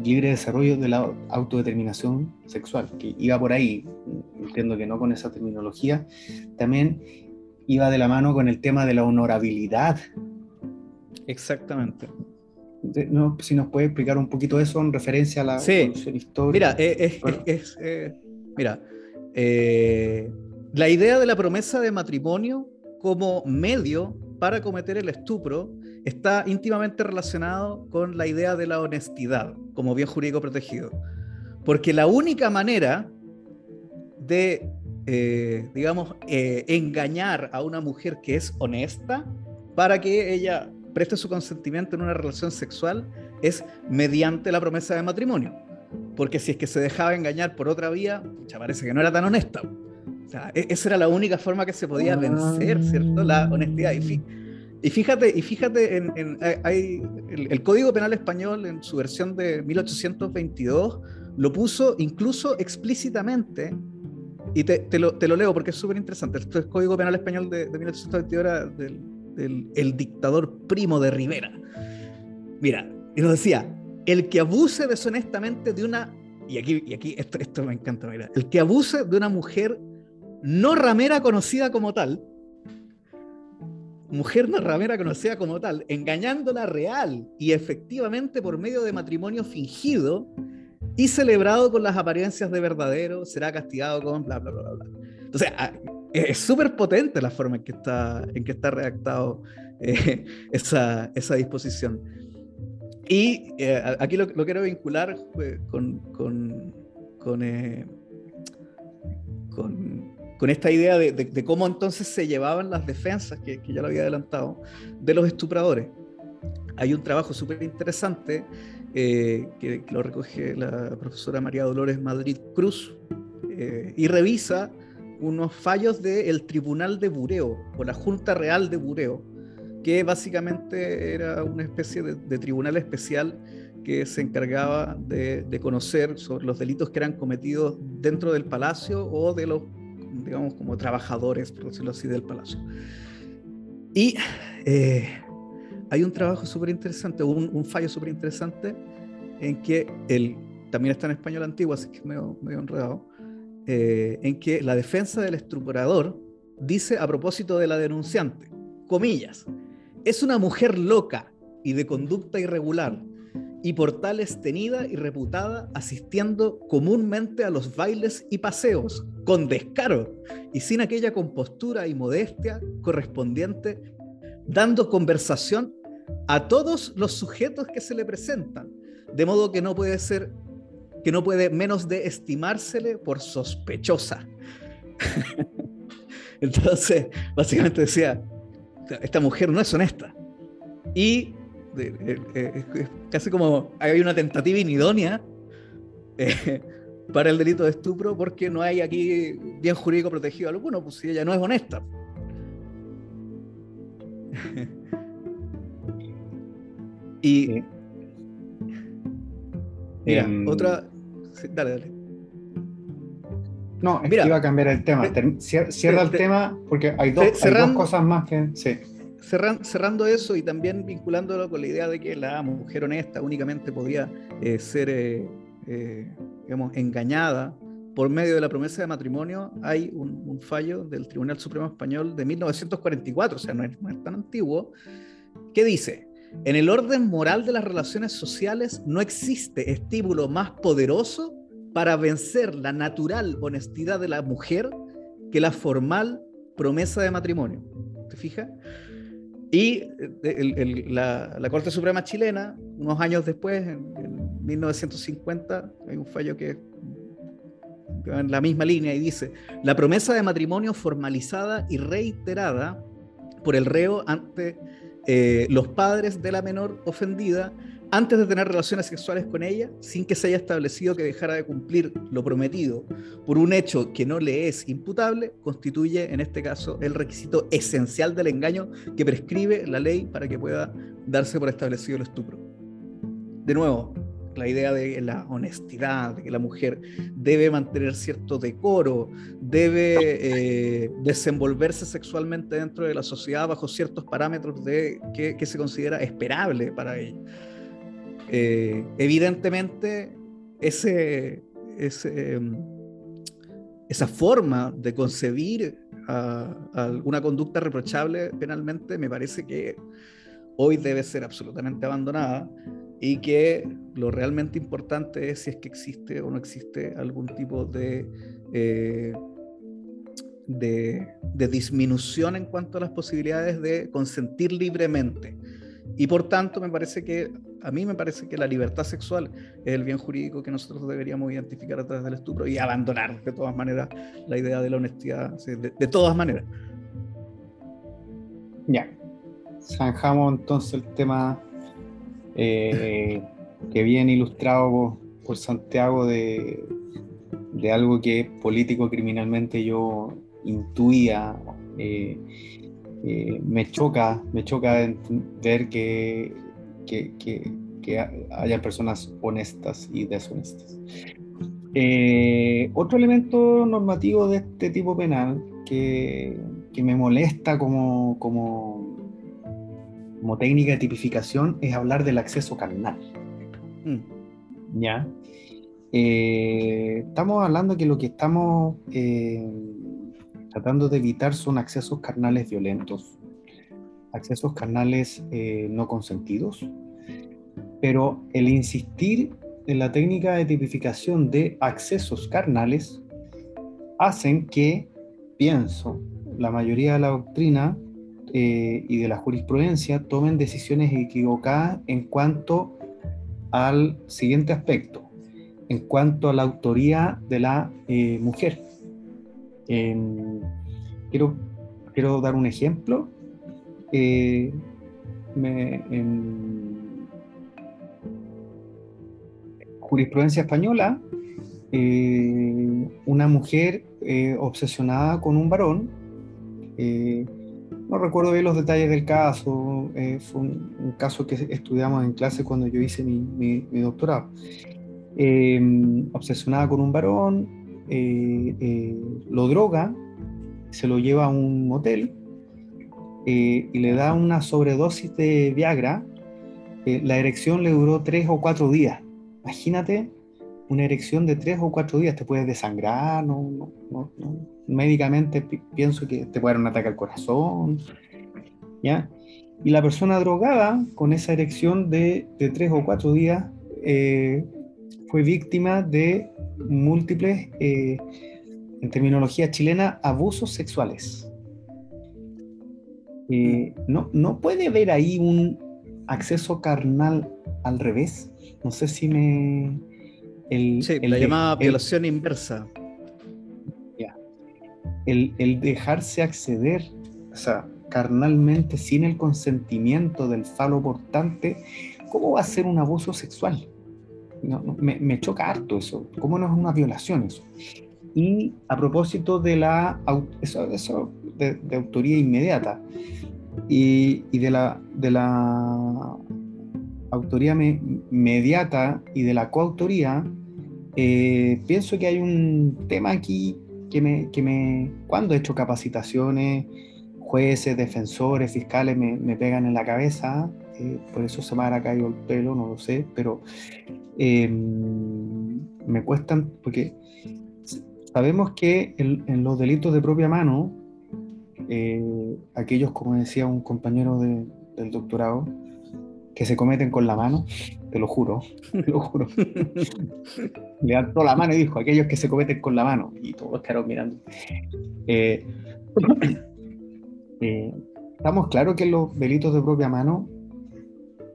libre desarrollo de la autodeterminación sexual, que iba por ahí, entiendo que no con esa terminología, también iba de la mano con el tema de la honorabilidad. Exactamente. No, si nos puede explicar un poquito eso en referencia a la sí. histórica. Mira, eh, es, eh, mira la idea de la promesa de matrimonio como medio para cometer el estupro está íntimamente relacionado con la idea de la honestidad como bien jurídico protegido. Porque la única manera de, eh, digamos, eh, engañar a una mujer que es honesta para que ella preste su consentimiento en una relación sexual es mediante la promesa de matrimonio. Porque si es que se dejaba engañar por otra vía, ya parece que no era tan honesta. E-, esa era la única forma que se podía vencer, ¿cierto? La honestidad. Y, fíjate, y fíjate en, hay, el, Código Penal Español en su versión de 1822 lo puso incluso explícitamente, y te, lo, leo porque es súper interesante. El Código Penal Español de, 1822 era del, el dictador primo de Rivera. Mira, y nos decía, el que abuse deshonestamente de una, y aquí, y aquí esto, esto me encanta, mira, el que abuse de una mujer no ramera conocida como tal, mujer ramera conocida como tal, engañándola real y efectivamente por medio de matrimonio fingido y celebrado con las apariencias de verdadero, será castigado con bla, bla, bla, bla. Entonces, ah, es súper potente la forma en que está, en que está redactado eh, esa, esa, disposición. Y eh, aquí lo, quiero vincular eh, con, con, con, con con esta idea de, cómo entonces se llevaban las defensas, que, ya lo había adelantado, de los estupradores. Hay un trabajo súper interesante eh, que, lo recoge la profesora María Dolores Madrid Cruz eh, y revisa unos fallos del Tribunal de Bureo o la Junta Real de Bureo, que básicamente era una especie de, tribunal especial que se encargaba de, de, conocer sobre los delitos que eran cometidos dentro del palacio o de los digamos, como trabajadores, por decirlo así, del palacio. Y eh, hay un trabajo súper interesante, un, fallo súper interesante, en que él también está en español antiguo, así que es medio, medio enredado, eh, en que la defensa del estructurador dice a propósito de la denunciante, comillas, es una mujer loca y de conducta irregular, y por tales tenida y reputada, asistiendo comúnmente a los bailes y paseos, con descaro y sin aquella compostura y modestia correspondiente, dando conversación a todos los sujetos que se le presentan, de modo que no puede ser, que no puede menos de estimársele por sospechosa. Entonces, básicamente decía, esta mujer no es honesta. Y es casi como hay una tentativa inidónea eh, para el delito de estupro porque no hay aquí bien jurídico protegido alguno, pues si ella no es honesta. y mira, em, otra dale, dale. No, Mira, iba a cambiar el tema. Cierra el tema porque hay dos, hay dos cosas más que. Sí cerrando eso y también vinculándolo con la idea de que la mujer honesta únicamente podía eh, ser, eh, eh, digamos, engañada por medio de la promesa de matrimonio, hay un, fallo del Tribunal Supremo Español de 1944, o sea, no es, no es tan antiguo, que dice, en el orden moral de las relaciones sociales no existe estímulo más poderoso para vencer la natural honestidad de la mujer que la formal promesa de matrimonio. ¿Te fijas? Y eh, la, Corte Suprema chilena, unos años después, en, 1950, hay un fallo que va en la misma línea y dice, la promesa de matrimonio formalizada y reiterada por el reo ante eh, los padres de la menor ofendida antes de tener relaciones sexuales con ella, sin que se haya establecido que dejara de cumplir lo prometido por un hecho que no le es imputable, constituye en este caso el requisito esencial del engaño que prescribe la ley para que pueda darse por establecido el estupro. De nuevo, la idea de la honestidad, de que la mujer debe mantener cierto decoro, debe eh, desenvolverse sexualmente dentro de la sociedad bajo ciertos parámetros de que, se considera esperable para ella. Eh, evidentemente, em, esa forma de concebir alguna conducta reprochable penalmente me parece que hoy debe ser absolutamente abandonada y que lo realmente importante es si es que existe o no existe algún tipo de, eh, de, disminución en cuanto a las posibilidades de consentir libremente. Y por tanto, me parece que, a mí me parece que la libertad sexual es el bien jurídico que nosotros deberíamos identificar a través del estupro y abandonar de todas maneras la idea de la honestidad, de, de todas maneras. Ya, zanjamos entonces el tema eh, que viene ilustrado por, Santiago de, algo que político criminalmente yo intuía. Eh, eh, me choca, me choca ver que, haya personas honestas y deshonestas. otro elemento normativo de este tipo penal que, me molesta como, como como técnica de tipificación es hablar del acceso carnal. Mm. ¿Ya? Eh, estamos hablando que lo que estamos eh, tratando de evitar son accesos carnales violentos, accesos carnales eh, no consentidos, pero el insistir en la técnica de tipificación de accesos carnales hacen que, pienso, la mayoría de la doctrina eh, y de la jurisprudencia tomen decisiones equivocadas en cuanto al siguiente aspecto, en cuanto a la autoría de la eh, mujer. Quiero, quiero dar un ejemplo. Eh, en jurisprudencia española, una mujer obsesionada con un varón no recuerdo bien los detalles del caso, eh, fue un, caso que estudiamos en clase cuando yo hice mi, doctorado. Em, obsesionada con un varón, eh, eh, lo droga, se lo lleva a un motel y le da una sobredosis de Viagra. la erección le duró tres o cuatro días. Imagínate una erección de tres o cuatro días, te puedes desangrar, no, no, no, médicamente pienso que te puede dar un ataque al corazón, ¿ya? Y la persona drogada con esa erección de, de tres o cuatro días eh, fue víctima de múltiples, eh, en terminología chilena, abusos sexuales. Eh, no, no puede haber ahí un acceso carnal al revés. No sé si me, el, sí, la llamada violación inversa. El, dejarse acceder, o sea, carnalmente, sin el consentimiento del falo portante, ¿cómo va a ser un abuso sexual? Me, choca harto eso. ¿Cómo no es una violación eso? Y a propósito de la eso, eso de, autoría inmediata y, de, la, de la autoría inmediata y de la coautoría, eh, pienso que hay un tema aquí que me, que me, cuando he hecho capacitaciones, jueces, defensores, fiscales me, me pegan en la cabeza, eh, por eso se me ha caído el pelo, no lo sé, pero em, me cuestan, porque sabemos que en, los delitos de propia mano, eh, aquellos, como decía un compañero del doctorado, que se cometen con la mano, te lo juro, te lo juro. Levantó la mano y dijo, aquellos que se cometen con la mano, y todos quedaron mirando. Eh, eh, estamos claros que los delitos de propia mano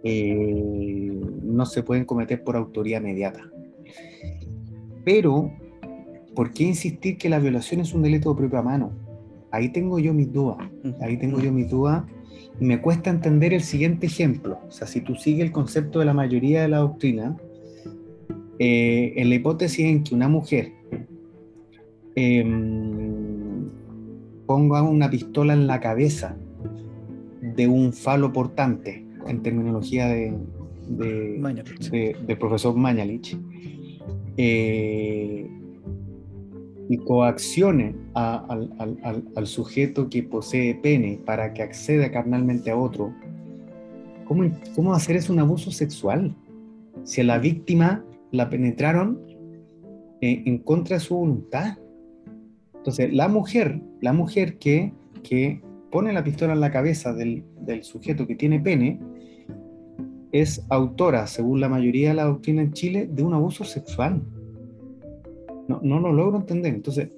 eh, no se pueden cometer por autoría inmediata. Pero, ¿por qué insistir que la violación es un delito de propia mano? Ahí tengo yo mis dudas. Ahí tengo yo mis dudas me cuesta entender el siguiente ejemplo. O sea, si tú sigues el concepto de la mayoría de la doctrina, eh, en la hipótesis en que una mujer em, ponga una pistola en la cabeza de un falo portante, en terminología de, del profesor Mañalich eh, y coaccione al, sujeto que posee pene para que acceda carnalmente a otro, ¿cómo, cómo hacer eso un abuso sexual? Si a la víctima la penetraron eh, en contra de su voluntad. Entonces, la mujer, la mujer que, que pone la pistola en la cabeza del, del sujeto que tiene pene, es autora, según la mayoría de la doctrina en Chile, de un abuso sexual. No, no lo logro entender. Entonces,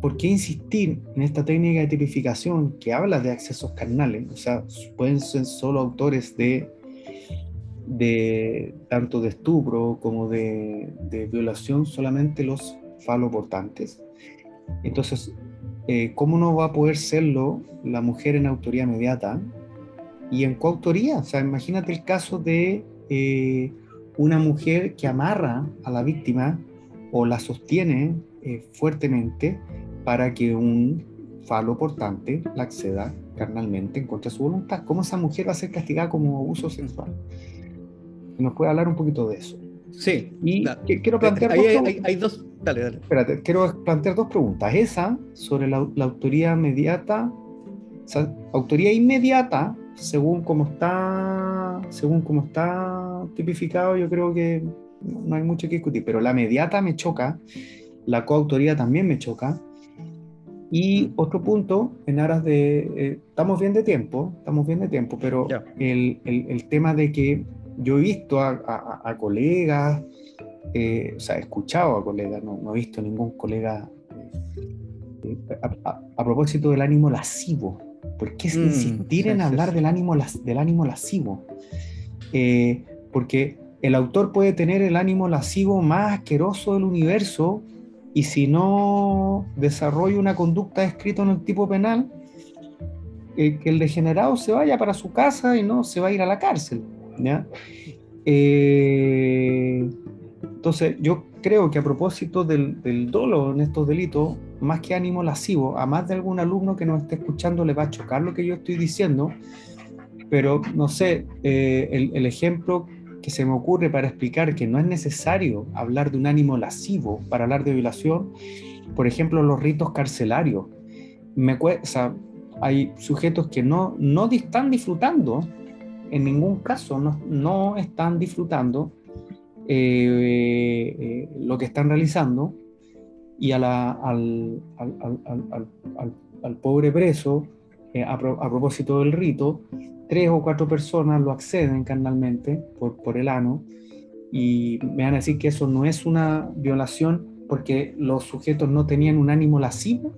¿por qué insistir en esta técnica de tipificación que habla de accesos carnales? O sea, pueden ser solo autores de, de tanto de estupro como de, de violación solamente los faloportantes. Entonces, eh, ¿cómo no va a poder serlo la mujer en autoría inmediata y en coautoría? O sea, imagínate el caso de eh, una mujer que amarra a la víctima o la sostiene eh, fuertemente para que un falo portante la acceda carnalmente en contra de su voluntad. ¿Cómo esa mujer va a ser castigada como abuso sexual? ¿Nos puede hablar un poquito de eso? Sí. Y quiero plantear... hay, dos... Dale, dale. Espérate, quiero plantear dos preguntas. Esa, sobre la, autoría inmediata, o sea, autoría inmediata, según como está, según como está tipificado, yo creo que no hay mucho que discutir, pero la mediata me choca, la coautoría también me choca. Y otro punto, en aras de, eh, estamos bien de tiempo, estamos bien de tiempo, pero el, el, el, tema de que yo he visto a, a, colegas, eh, o sea, he escuchado a colegas, no, no he visto ningún colega eh, a, propósito del ánimo lascivo. ¿Por qué mm, insistir en hablar Del, ánimo, del ánimo lascivo? porque el autor puede tener el ánimo lascivo más asqueroso del universo y si no desarrolla una conducta escrita en el tipo penal, eh, que el degenerado se vaya para su casa y no se va a ir a la cárcel. Eh, entonces, yo creo que a propósito del, del, dolo en estos delitos, más que ánimo lascivo, a más de algún alumno que nos esté escuchando le va a chocar lo que yo estoy diciendo, pero no sé, eh, el, el, ejemplo que se me ocurre para explicar que no es necesario hablar de un ánimo lascivo para hablar de violación, por ejemplo, los ritos carcelarios. Me o hay sujetos que no, no están disfrutando, en ningún caso no, no están disfrutando eh, eh, lo que están realizando y a la, al, al, al, al, pobre preso, eh, a, a propósito del rito, tres o cuatro personas lo acceden carnalmente por, por el ano y me van a decir que eso no es una violación porque los sujetos no tenían un ánimo lascivo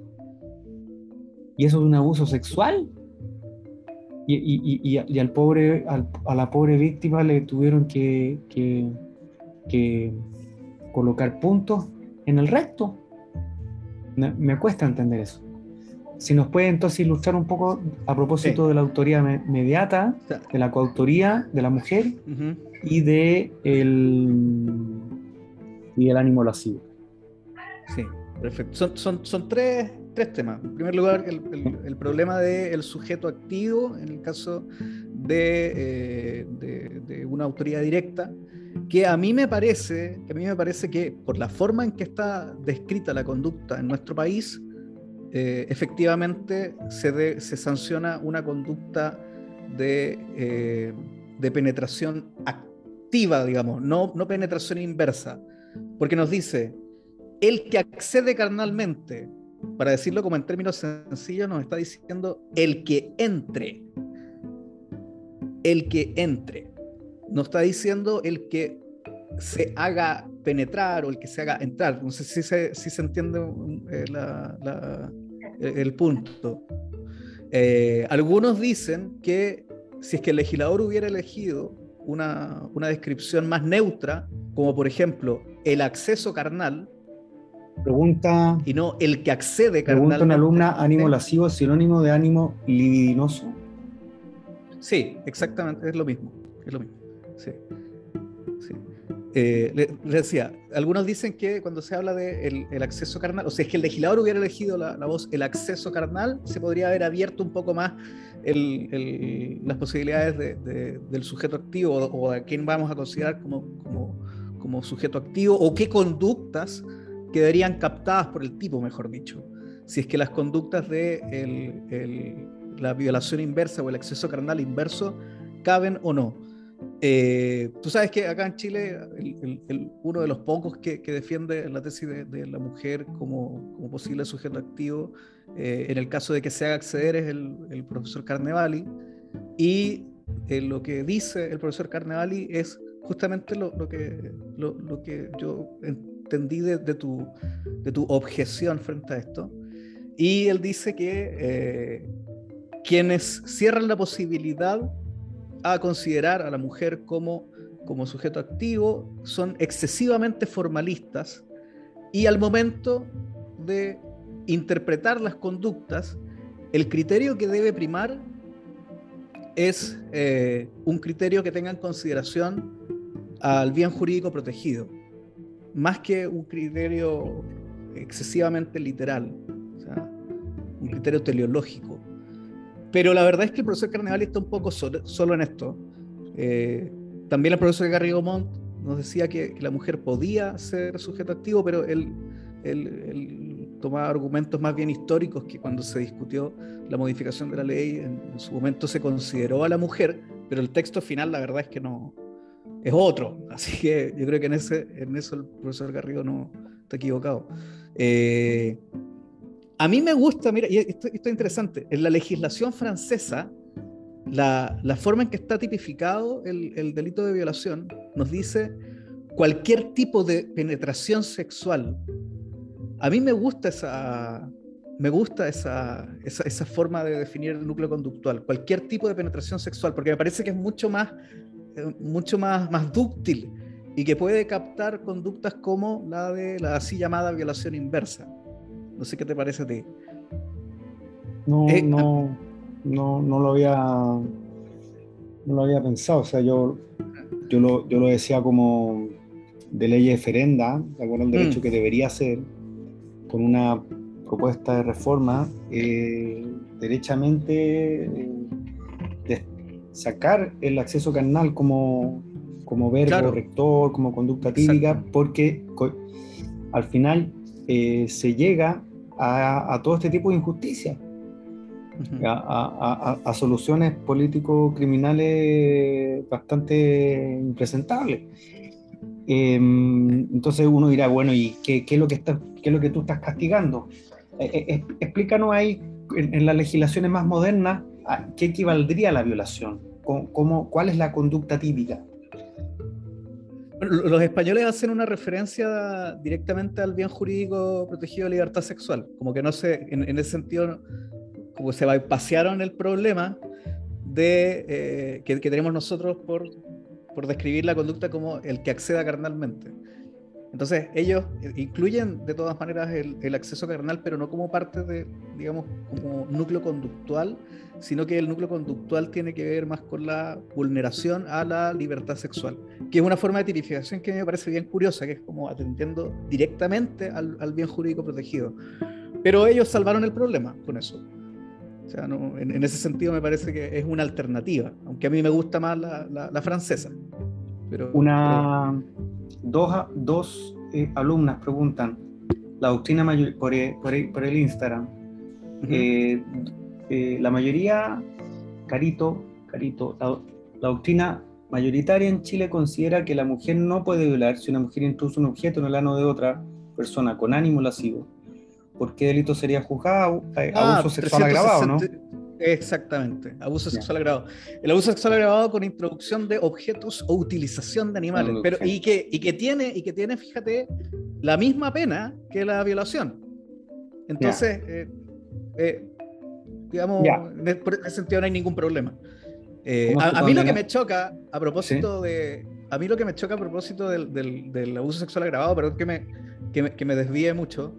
y eso es un abuso sexual. Y, y, y, y al pobre, a la pobre víctima le tuvieron que, que, que colocar puntos en el recto. Me cuesta entender eso si nos puede entonces ilustrar un poco a propósito de la autoría inmediata, de la coautoría de la mujer y de el, y el ánimo lascivo. Sí, perfecto. Son, son, son tres, tres, temas. En primer lugar, el, el, problema del sujeto activo en el caso de, eh, de, de, una autoría directa, que a mí me parece, que a mí me parece que por la forma en que está descrita la conducta en nuestro país, eh, efectivamente se, sanciona una conducta de, eh, de, penetración activa, digamos, no, no penetración inversa, porque nos dice, el que accede carnalmente, para decirlo como en términos sencillos, nos está diciendo el que entre, el que entre, nos está diciendo el que se haga penetrar o el que se haga entrar. No sé si se, si se entiende eh, la, el punto. Eh, algunos dicen que si es que el legislador hubiera elegido una, una, descripción más neutra, como por ejemplo el acceso carnal, pregunta y no el que accede carnal. Pregunta una alumna, ánimo lascivo sinónimo de ánimo libidinoso. Sí, exactamente, es lo mismo, es lo mismo. Sí. eh, le, decía, algunos dicen que cuando se habla de el, acceso carnal, o sea, es que el legislador hubiera elegido la, voz el acceso carnal, se podría haber abierto un poco más las posibilidades del sujeto activo o, a quién vamos a considerar como, como, como, sujeto activo o qué conductas quedarían captadas por el tipo, mejor dicho. Si es que las conductas de la violación inversa o el acceso carnal inverso caben o no. Eh, tú sabes que acá en Chile uno de los pocos que, defiende la tesis de, la mujer como, posible sujeto activo, eh, en el caso de que se haga acceder, es el, profesor Carnevali. Y eh, lo que dice el profesor Carnevali es justamente lo, que, lo, que yo entendí de, tu, de tu objeción frente a esto. Y él dice que quienes cierran la posibilidad a considerar a la mujer como, como sujeto activo son excesivamente formalistas y al momento de interpretar las conductas, el criterio que debe primar es eh, un criterio que tenga en consideración al bien jurídico protegido, más que un criterio excesivamente literal, un criterio teleológico. Pero la verdad es que el profesor Carnevali está un poco solo, en esto. Eh, también el profesor Garrigo Montt nos decía que, la mujer podía ser sujeto activo, pero él, tomaba argumentos más bien históricos que cuando se discutió la modificación de la ley, en, su momento se consideró a la mujer, pero el texto final la verdad es que no es otro. Así que yo creo que en, ese, en eso el profesor Garrido no está equivocado. Eh, a mí me gusta, mira, y esto, es interesante, en la legislación francesa, la, forma en que está tipificado el, delito de violación nos dice cualquier tipo de penetración sexual. A mí me gusta esa, me gusta esa, esa, forma de definir el núcleo conductual, cualquier tipo de penetración sexual, porque me parece que es mucho más, eh, mucho más, más dúctil y que puede captar conductas como la de la así llamada violación inversa. No sé qué te parece a ti. No, eh, no, no, no lo había no lo había pensado. O sea, yo, yo, lo, yo lo decía como de ley eferenda, de acuerdo al derecho mm. que debería ser, con una propuesta de reforma, eh, derechamente eh, de sacar el acceso carnal como, como verbo rector, como conducta típica, porque al final se llega a, todo este tipo de injusticias, a, soluciones político-criminales bastante impresentables. Em, entonces uno dirá, bueno, ¿y qué, es lo que está, qué es lo que tú estás castigando? Eh, eh, explícanos ahí, en, las legislaciones más modernas, ¿qué equivaldría a la violación? ¿Cómo, ¿Cuál es la conducta típica? Los españoles hacen una referencia directamente al bien jurídico protegido de libertad sexual, como que no sé, en, ese sentido, como se pasearon el problema de, eh, que, tenemos nosotros por, por describir la conducta como el que acceda carnalmente. Entonces, ellos incluyen de todas maneras el, acceso carnal, pero no como parte de, digamos, como núcleo conductual, sino que el núcleo conductual tiene que ver más con la vulneración a la libertad sexual, que es una forma de tipificación que me parece bien curiosa, que es como atendiendo directamente al, bien jurídico protegido. Pero ellos salvaron el problema con eso. O sea, en, ese sentido me parece que es una alternativa, aunque a mí me gusta más la, francesa. Pero, una dos, dos eh, alumnas preguntan, la doctrina mayor, por, e, por, e, por, el Instagram, eh, eh, la mayoría, Carito, Carito, la, doctrina mayoritaria en Chile considera que la mujer no puede violar si una mujer introduce un objeto en el ano de otra persona con ánimo lascivo. ¿Por qué delito sería juzgado? Ah, abuso sexual agravado, ¿no? Exactamente, abuso sexual agravado. El abuso sexual agravado con introducción de objetos o utilización de animales, pero y que, y que tiene y que tiene, fíjate, la misma pena que la violación. Entonces, eh, eh, digamos, en ese sentido no hay ningún problema. Eh, a, mí lo que me choca a propósito de, a mí lo que me choca a propósito del, del, abuso sexual agravado, perdón que me, que me, que me desvíe mucho,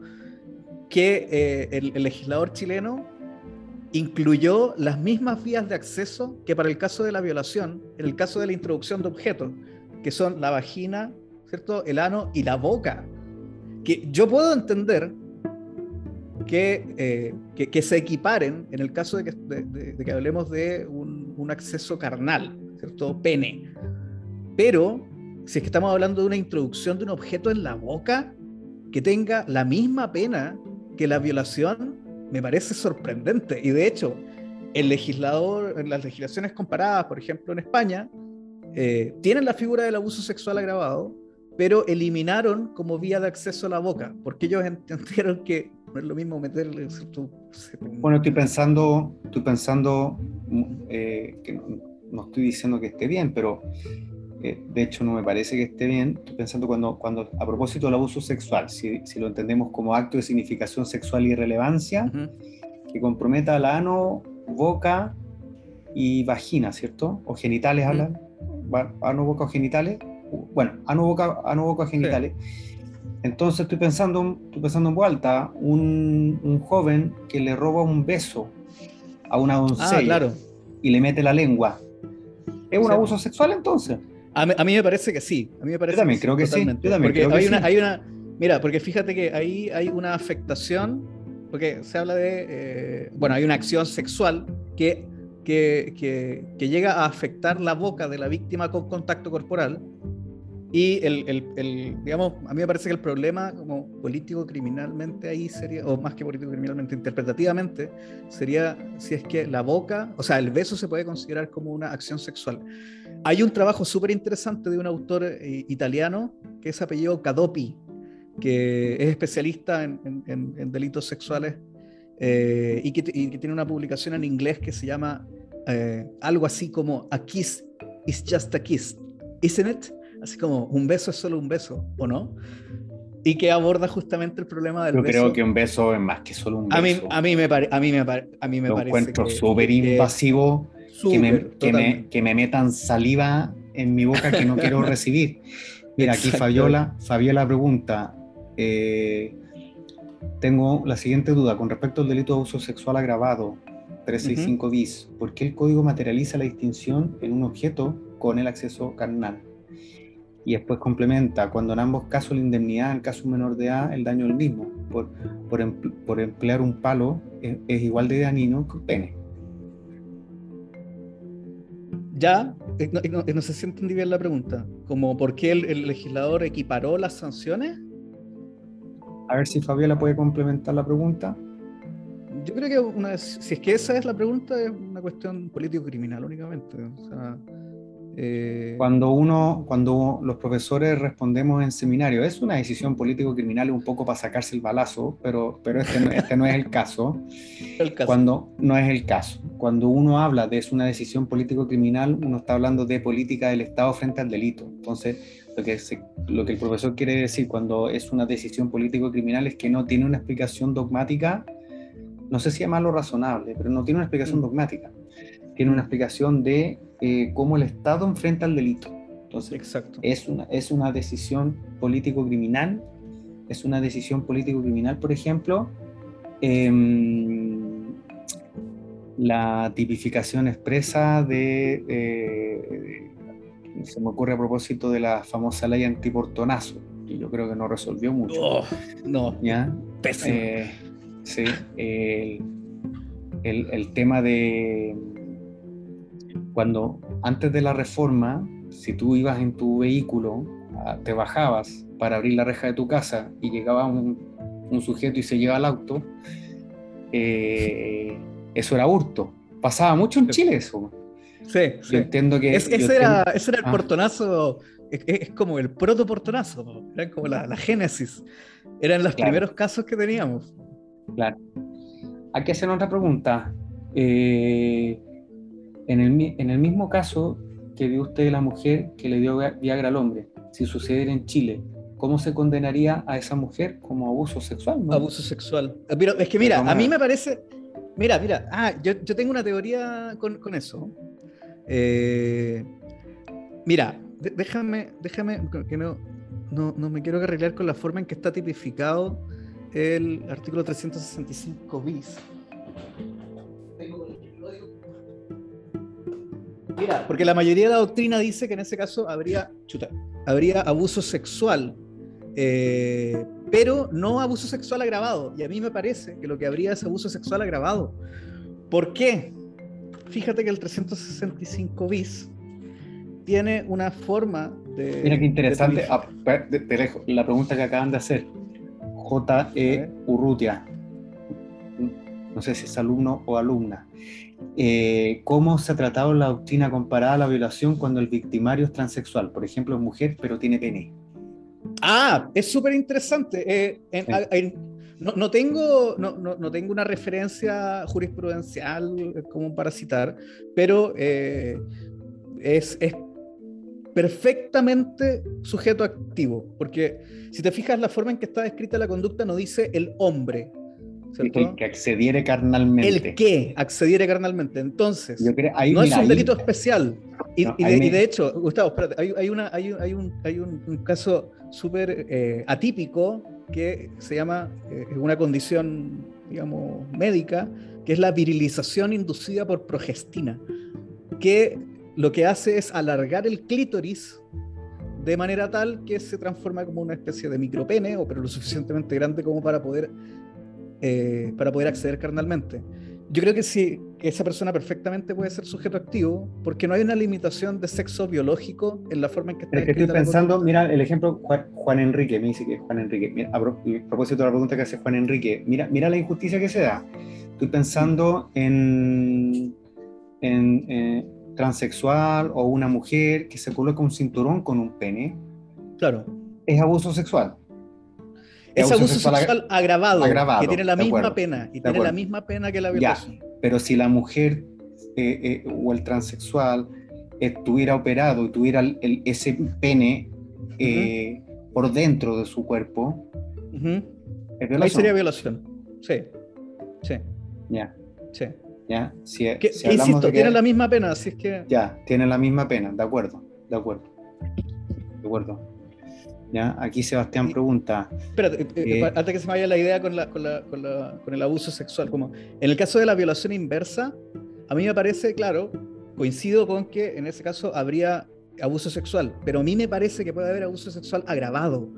que el legislador chileno incluyó las mismas vías de acceso que para el caso de la violación, en el caso de la introducción de objetos, que son la vagina ¿cierto? El ano y la boca. Que yo puedo entender que, eh, que, se equiparen en el caso de que, de, que hablemos de un, un, acceso carnal, ¿cierto? Pene. Pero si es que estamos hablando de una introducción de un objeto en la boca que tenga la misma pena que la violación, me parece sorprendente. Y de hecho, el legislador, en las legislaciones comparadas, por ejemplo en España, eh, tienen la figura del abuso sexual agravado, pero eliminaron como vía de acceso a la boca, porque ellos entendieron que no es lo mismo meterle... Bueno, estoy pensando, estoy pensando eh, que no, estoy diciendo que esté bien, pero eh, de hecho no me parece que esté bien. Estoy pensando cuando, cuando a propósito del abuso sexual, si, si lo entendemos como acto de significación sexual y relevancia, que comprometa al ano, boca y vagina, ¿cierto? O genitales, hablan. Ano, boca o genitales. Bueno, ano, boca, ano, boca genitales. Entonces estoy pensando, estoy pensando en vuelta, un, un, joven que le roba un beso a una doncella ah, claro. y le mete la lengua. ¿Es un abuso sexual entonces? A mí, a mí, me parece que sí. A mí me parece yo también creo que sí. Yo también porque creo hay que una, sí. hay una, mira, porque fíjate que ahí hay una afectación, porque se habla de, eh, bueno, hay una acción sexual que, que, que, que, llega a afectar la boca de la víctima con contacto corporal. Y el, el, el, digamos, a mí me parece que el problema como político criminalmente ahí sería, o más que político criminalmente, interpretativamente, sería si es que la boca, o sea, el beso se puede considerar como una acción sexual. Hay un trabajo súper interesante de un autor eh, italiano que es apellido Cadopi, que es especialista en, en, en delitos sexuales eh, y, que, y, que, tiene una publicación en inglés que se llama eh, algo así como A Kiss is just a kiss, isn't it? Así como un beso es solo un beso, ¿o no? Y que aborda justamente el problema del Yo beso. Yo creo que un beso es más que solo un beso. A mí, a mí me, pare, a mí me, pare, a mí me Lo parece. encuentro súper invasivo que, me, que, me, que me metan saliva en mi boca que no quiero recibir. Mira, aquí Fabiola, Fabiola pregunta, eh, tengo la siguiente duda con respecto al delito de abuso sexual agravado, 365 uh -huh. bis. ¿Por qué el código materializa la distinción en un objeto con el acceso carnal? Y después complementa, cuando en ambos casos la indemnidad, en caso menor de edad, el daño es el mismo. Por, por, empl por emplear un palo es, es, igual de dañino que un pene. Ya, no, no, no, sé si entendí bien la pregunta. Como por qué el, el legislador equiparó las sanciones. A ver si Fabiola puede complementar la pregunta. Yo creo que una, si es que esa es la pregunta, es una cuestión político-criminal únicamente. O sea, eh... Cuando uno, cuando los profesores respondemos en seminario, es una decisión político-criminal un poco para sacarse el balazo, pero, pero este, no, este no es el caso. el caso. Cuando no es el caso. Cuando uno habla de es una decisión político-criminal, uno está hablando de política del Estado frente al delito. Entonces, lo que, se, lo que el profesor quiere decir cuando es una decisión político-criminal es que no tiene una explicación dogmática, no sé si llamarlo razonable, pero no tiene una explicación dogmática. Tiene una explicación de eh, cómo el Estado enfrenta el delito. Entonces, Exacto. Es, una, es una decisión político-criminal, es una decisión político-criminal, por ejemplo, eh, la tipificación expresa de, eh, se me ocurre a propósito de la famosa ley antiportonazo, que yo creo que no resolvió mucho. Oh, no, ¿Ya? pésimo. Eh, sí, el, el, el tema de cuando antes de la reforma, si tú ibas en tu vehículo, te bajabas para abrir la reja de tu casa y llegaba un, un sujeto y se lleva el auto, eh, eso era hurto. Pasaba mucho en Chile eso. Sí, yo sí. entiendo que... Es, ese, era, ese, era, el ah. portonazo, es, es, como el proto-portonazo, era como la, la, génesis. Eran los claro. primeros casos que teníamos. Claro. Aquí hacen otra pregunta. Eh, en el, en el mismo caso que dio usted la mujer que le dio Viagra al hombre, si sucediera en Chile, ¿cómo se condenaría a esa mujer como abuso sexual? ¿no? Abuso sexual. Pero es que mira, a mí me parece, mira, mira, ah, yo, yo tengo una teoría con, con eso. Eh, mira, déjame, déjame, que no, no, no me quiero arreglar con la forma en que está tipificado el artículo 365 bis. Mira, porque la mayoría de la doctrina dice que en ese caso habría, chuta, habría abuso sexual, eh, pero no abuso sexual agravado. Y a mí me parece que lo que habría es abuso sexual agravado. ¿Por qué? Fíjate que el 365 bis tiene una forma de... Mira qué interesante, ah, la pregunta que acaban de hacer. J.E. Urrutia, no sé si es alumno o alumna. Eh, ¿Cómo se ha tratado la doctrina comparada a la violación cuando el victimario es transexual? Por ejemplo, es mujer pero tiene pene. Ah, es súper interesante. Eh, no, tengo, no, tengo una referencia jurisprudencial como para citar, pero eh, es, es, perfectamente sujeto activo, porque si te fijas la forma en que está descrita la conducta no dice el hombre. El que accediere carnalmente. El que accediere carnalmente. Entonces, no es un delito especial. Y, de, hecho, Gustavo, espérate, hay, una, hay, un, hay un, caso súper eh, atípico que se llama, eh, una condición, digamos, médica, que es la virilización inducida por progestina, que lo que hace es alargar el clítoris de manera tal que se transforma como una especie de micropene, o pero lo suficientemente grande como para poder, eh, para poder acceder carnalmente. Yo creo que sí, que esa persona perfectamente puede ser sujeto activo, porque no hay una limitación de sexo biológico en la forma en que está. Es que estoy pensando, mira el ejemplo Juan, Enrique, me dice que es Juan Enrique. a, propósito de la pregunta que hace Juan Enrique, mira, mira la injusticia que se da. Estoy pensando en, en, eh, transexual o una mujer que se coloca un cinturón con un pene, claro. es abuso sexual. Es, abuso, sexual, agravado, que tiene la misma pena y tiene la misma pena que la violación. pero si la mujer eh, eh, o el transexual estuviera operado y tuviera el, ese pene eh, por dentro de su cuerpo, Ahí sería violación. Sí. Sí. Ya. Sí. ¿ya? Si, insisto, tienen la misma pena, así es que... Ya, tienen la misma pena, de acuerdo, de acuerdo. De acuerdo. ¿Ya? Aquí Sebastián pregunta... Espérate, eh, eh, eh, antes que se me vaya la idea con, la, con, la, con, la, con el abuso sexual, como en el caso de la violación inversa, a mí me parece, claro, coincido con que en ese caso habría abuso sexual, pero a mí me parece que puede haber abuso sexual agravado.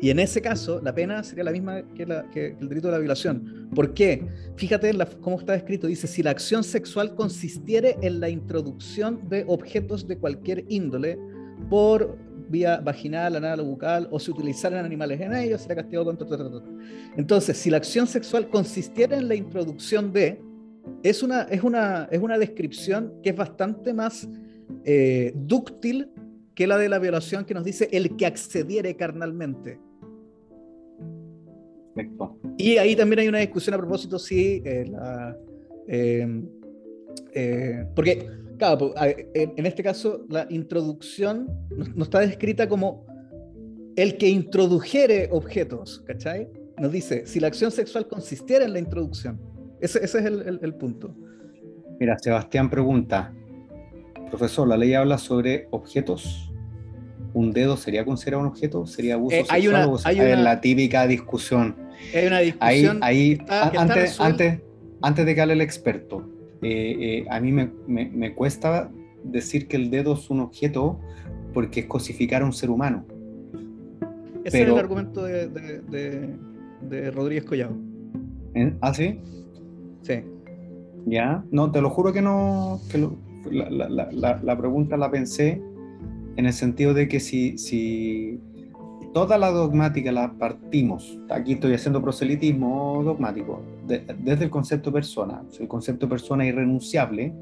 Y en ese caso, la pena sería la misma que, el delito de la violación. ¿Por qué? Fíjate cómo está escrito. Dice, si la acción sexual consistiere en la introducción de objetos de cualquier índole por vía vaginal, anal o bucal, o si utilizaran animales en ellos, será castigado con... Entonces, si la acción sexual consistiera en la introducción de, es una, es una, es una descripción que es bastante más eh, dúctil que la de la violación que nos dice el que accediere carnalmente. Y ahí también hay una discusión a propósito si eh, la, eh, eh, porque, claro, en este caso la introducción no, está descrita como el que introdujere objetos, ¿cachai? Nos dice, si la acción sexual consistiera en la introducción. Ese, ese es el, el, punto. Mira, Sebastián pregunta, profesor, la ley habla sobre objetos un dedo sería considerado un objeto, sería abuso eh, hay una, hay una, la típica discusión. Hay una discusión. Ahí, antes, antes, antes, de que hable el experto, eh, eh, a mí me, me, cuesta decir que el dedo es un objeto porque es cosificar a un ser humano. Ese es el argumento de, de, de, Rodríguez Collado. ¿Ah, sí? Sí. Ya, no, te lo juro que no. Que la, la, la, la, pregunta la pensé en el sentido de que si, si toda la dogmática la partimos, aquí estoy haciendo proselitismo dogmático, desde el concepto persona, el concepto persona irrenunciable,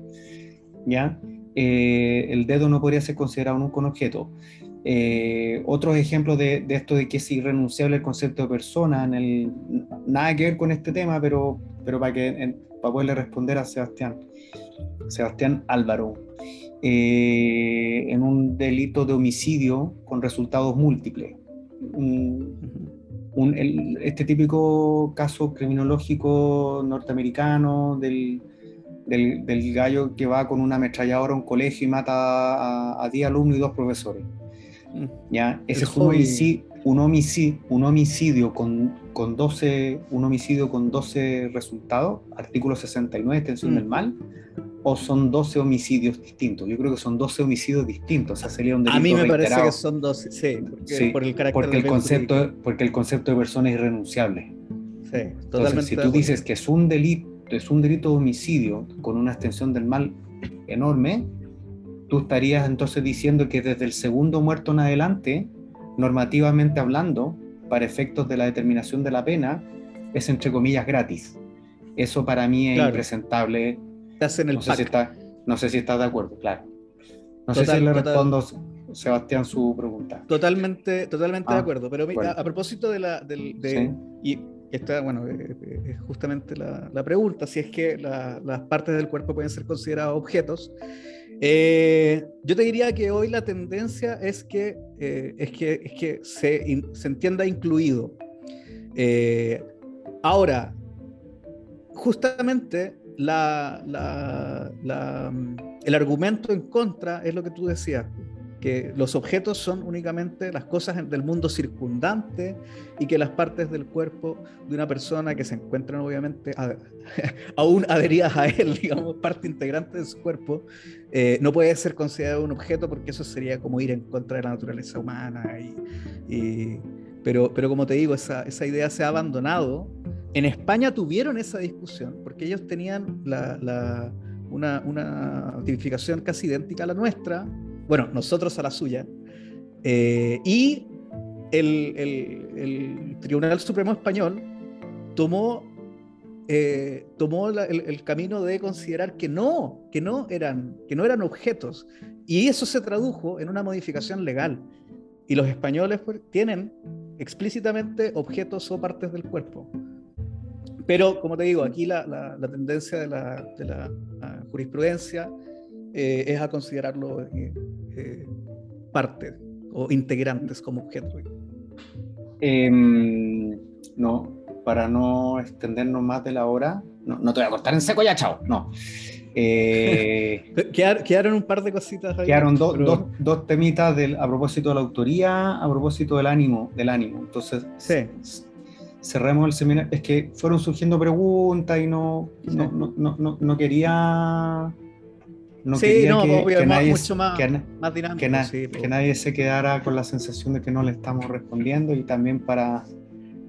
¿ya? Eh, el dedo no podría ser considerado nunca un objeto. Eh, otros ejemplos de, esto de que es irrenunciable el concepto de persona, nada que ver con este tema, pero, para, que, poderle responder a Sebastián. Sebastián Álvaro. Eh, en un delito de homicidio con resultados múltiples. Este típico caso criminológico norteamericano del, del, gallo que va con una ametralladora a un colegio y mata a 10 alumnos y dos profesores. Mm. ¿Ya? Ese es un homicidio, un homicidio, un homicidio con, con 12, un homicidio con 12 resultados, artículo 69, extensión del mal, o son 12 homicidios distintos. Yo creo que son 12 homicidios distintos. O sea, sería un delito A mí me parece que son 12, sí, porque, por el carácter porque el concepto Porque el concepto de persona es irrenunciable. Sí, totalmente. si tú dices que es un delito, es un delito de homicidio con una extensión del mal enorme, tú estarías entonces diciendo que desde el segundo muerto en adelante, normativamente hablando, para efectos de la determinación de la pena, es entre comillas gratis. Eso para mí es impresentable. El no, sé si está, no sé si estás de acuerdo, claro. No sé si le respondo, Sebastián, su pregunta. Totalmente, totalmente de ah, acuerdo. Pero a, propósito de la. Del, Y esta, bueno, eh, eh, es justamente la, la, pregunta: si es que las partes del cuerpo pueden ser consideradas objetos. Eh, yo te diría que hoy la tendencia es que, es que, es que se, se entienda incluido. ahora, justamente la, el argumento en contra es lo que tú decías, que los objetos son únicamente las cosas del mundo circundante y que las partes del cuerpo de una persona que se encuentran obviamente aún adheridas a él, digamos, parte integrante de su cuerpo, eh, no puede ser considerado un objeto porque eso sería como ir en contra de la naturaleza humana. Y, pero, pero como te digo, esa, esa idea se ha abandonado en España tuvieron esa discusión porque ellos tenían una, tipificación casi idéntica a la nuestra, bueno, nosotros a la suya, eh, y el, Tribunal Supremo Español tomó, eh, el, camino de considerar que no, que no, eran, que no eran objetos, y eso se tradujo en una modificación legal. Y los españoles pues, tienen explícitamente objetos o partes del cuerpo. Pero, como te digo, aquí la, la, tendencia de la, de la jurisprudencia eh, es a considerarlo eh, eh, parte o integrantes como objeto. Em, no, para no extendernos más de la hora, no, no te voy a cortar en seco ya, chao, no. quedaron un par de cositas ahí. Quedaron dos, dos temitas del, a propósito de la autoría, a propósito del ánimo, del ánimo. Entonces, sí cerremos el seminario. Es que fueron surgiendo preguntas y no, no, no, no, quería. No quería que, nadie, mucho más, dinámico, que, nadie se quedara con la sensación de que no le estamos respondiendo y también para,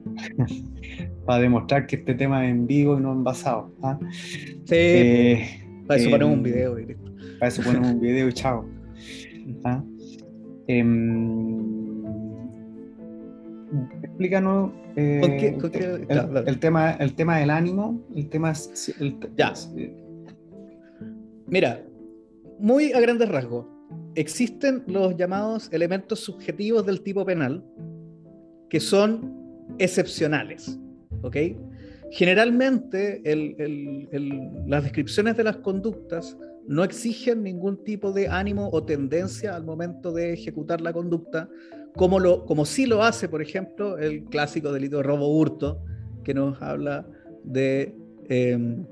para demostrar que este tema es en vivo y no envasado. ¿ah? Sí, eh, para eso ponemos un eh, video. Para eso ponemos un video y chao. ¿ah? Em, explícanos eh, el, tema, el tema del ánimo, el tema... ya. Mira, muy a grandes rasgos, existen los llamados elementos subjetivos del tipo penal que son excepcionales, ¿ok? Generalmente las descripciones de las conductas no exigen ningún tipo de ánimo o tendencia al momento de ejecutar la conducta, como, lo, como sí lo hace, por ejemplo, el clásico delito de robo hurto, que nos habla de... Em,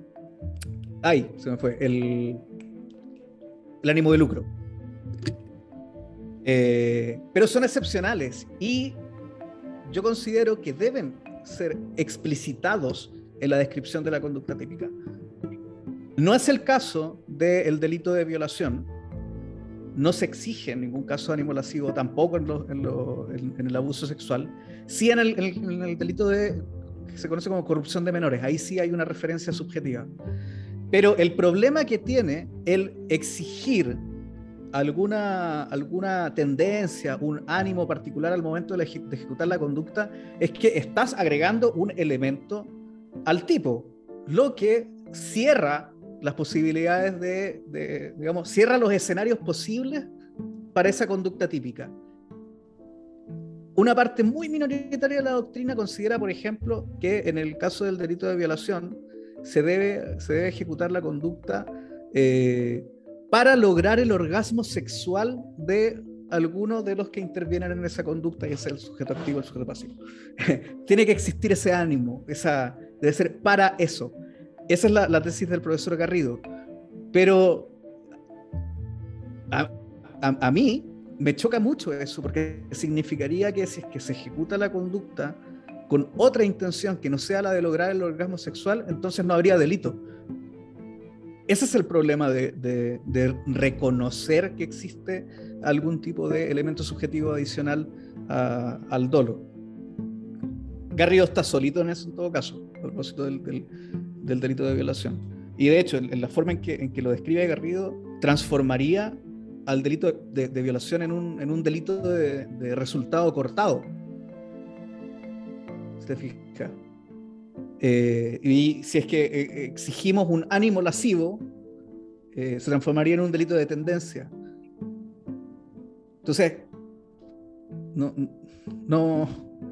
ay, se me fue, el, el ánimo de lucro. Eh, pero son excepcionales y yo considero que deben ser explicitados en la descripción de la conducta típica. No es el caso del delito de violación, no se exige en ningún caso ánimo lascivo, tampoco en, el abuso sexual. Sí en el, delito de que se conoce como corrupción de menores, ahí sí hay una referencia subjetiva. Pero el problema que tiene el exigir alguna, alguna tendencia, un ánimo particular al momento de, ejecutar la conducta, es que estás agregando un elemento al tipo, lo que cierra las posibilidades de, digamos, cierra los escenarios posibles para esa conducta típica. Una parte muy minoritaria de la doctrina considera, por ejemplo, que en el caso del delito de violación se debe, se debe ejecutar la conducta eh, para lograr el orgasmo sexual de alguno de los que intervienen en esa conducta, y es el sujeto activo, el sujeto pasivo. Tiene que existir ese ánimo, esa, debe ser para eso. Esa es la, tesis del profesor Garrido. Pero a, mí me choca mucho eso, porque significaría que si es que se ejecuta la conducta con otra intención que no sea la de lograr el orgasmo sexual, entonces no habría delito. ese es el problema de, reconocer que existe algún tipo de elemento subjetivo adicional al dolo. Garrido está solito en eso en todo caso, a propósito del, delito de violación. Y de hecho, en, la forma en que, en que, lo describe Garrido, transformaría al delito de, violación en un, en un delito de, resultado cortado. ¿Se fija? Eh, y si es que eh, exigimos un ánimo lascivo, eh, se transformaría en un delito de tendencia. Entonces, no, no,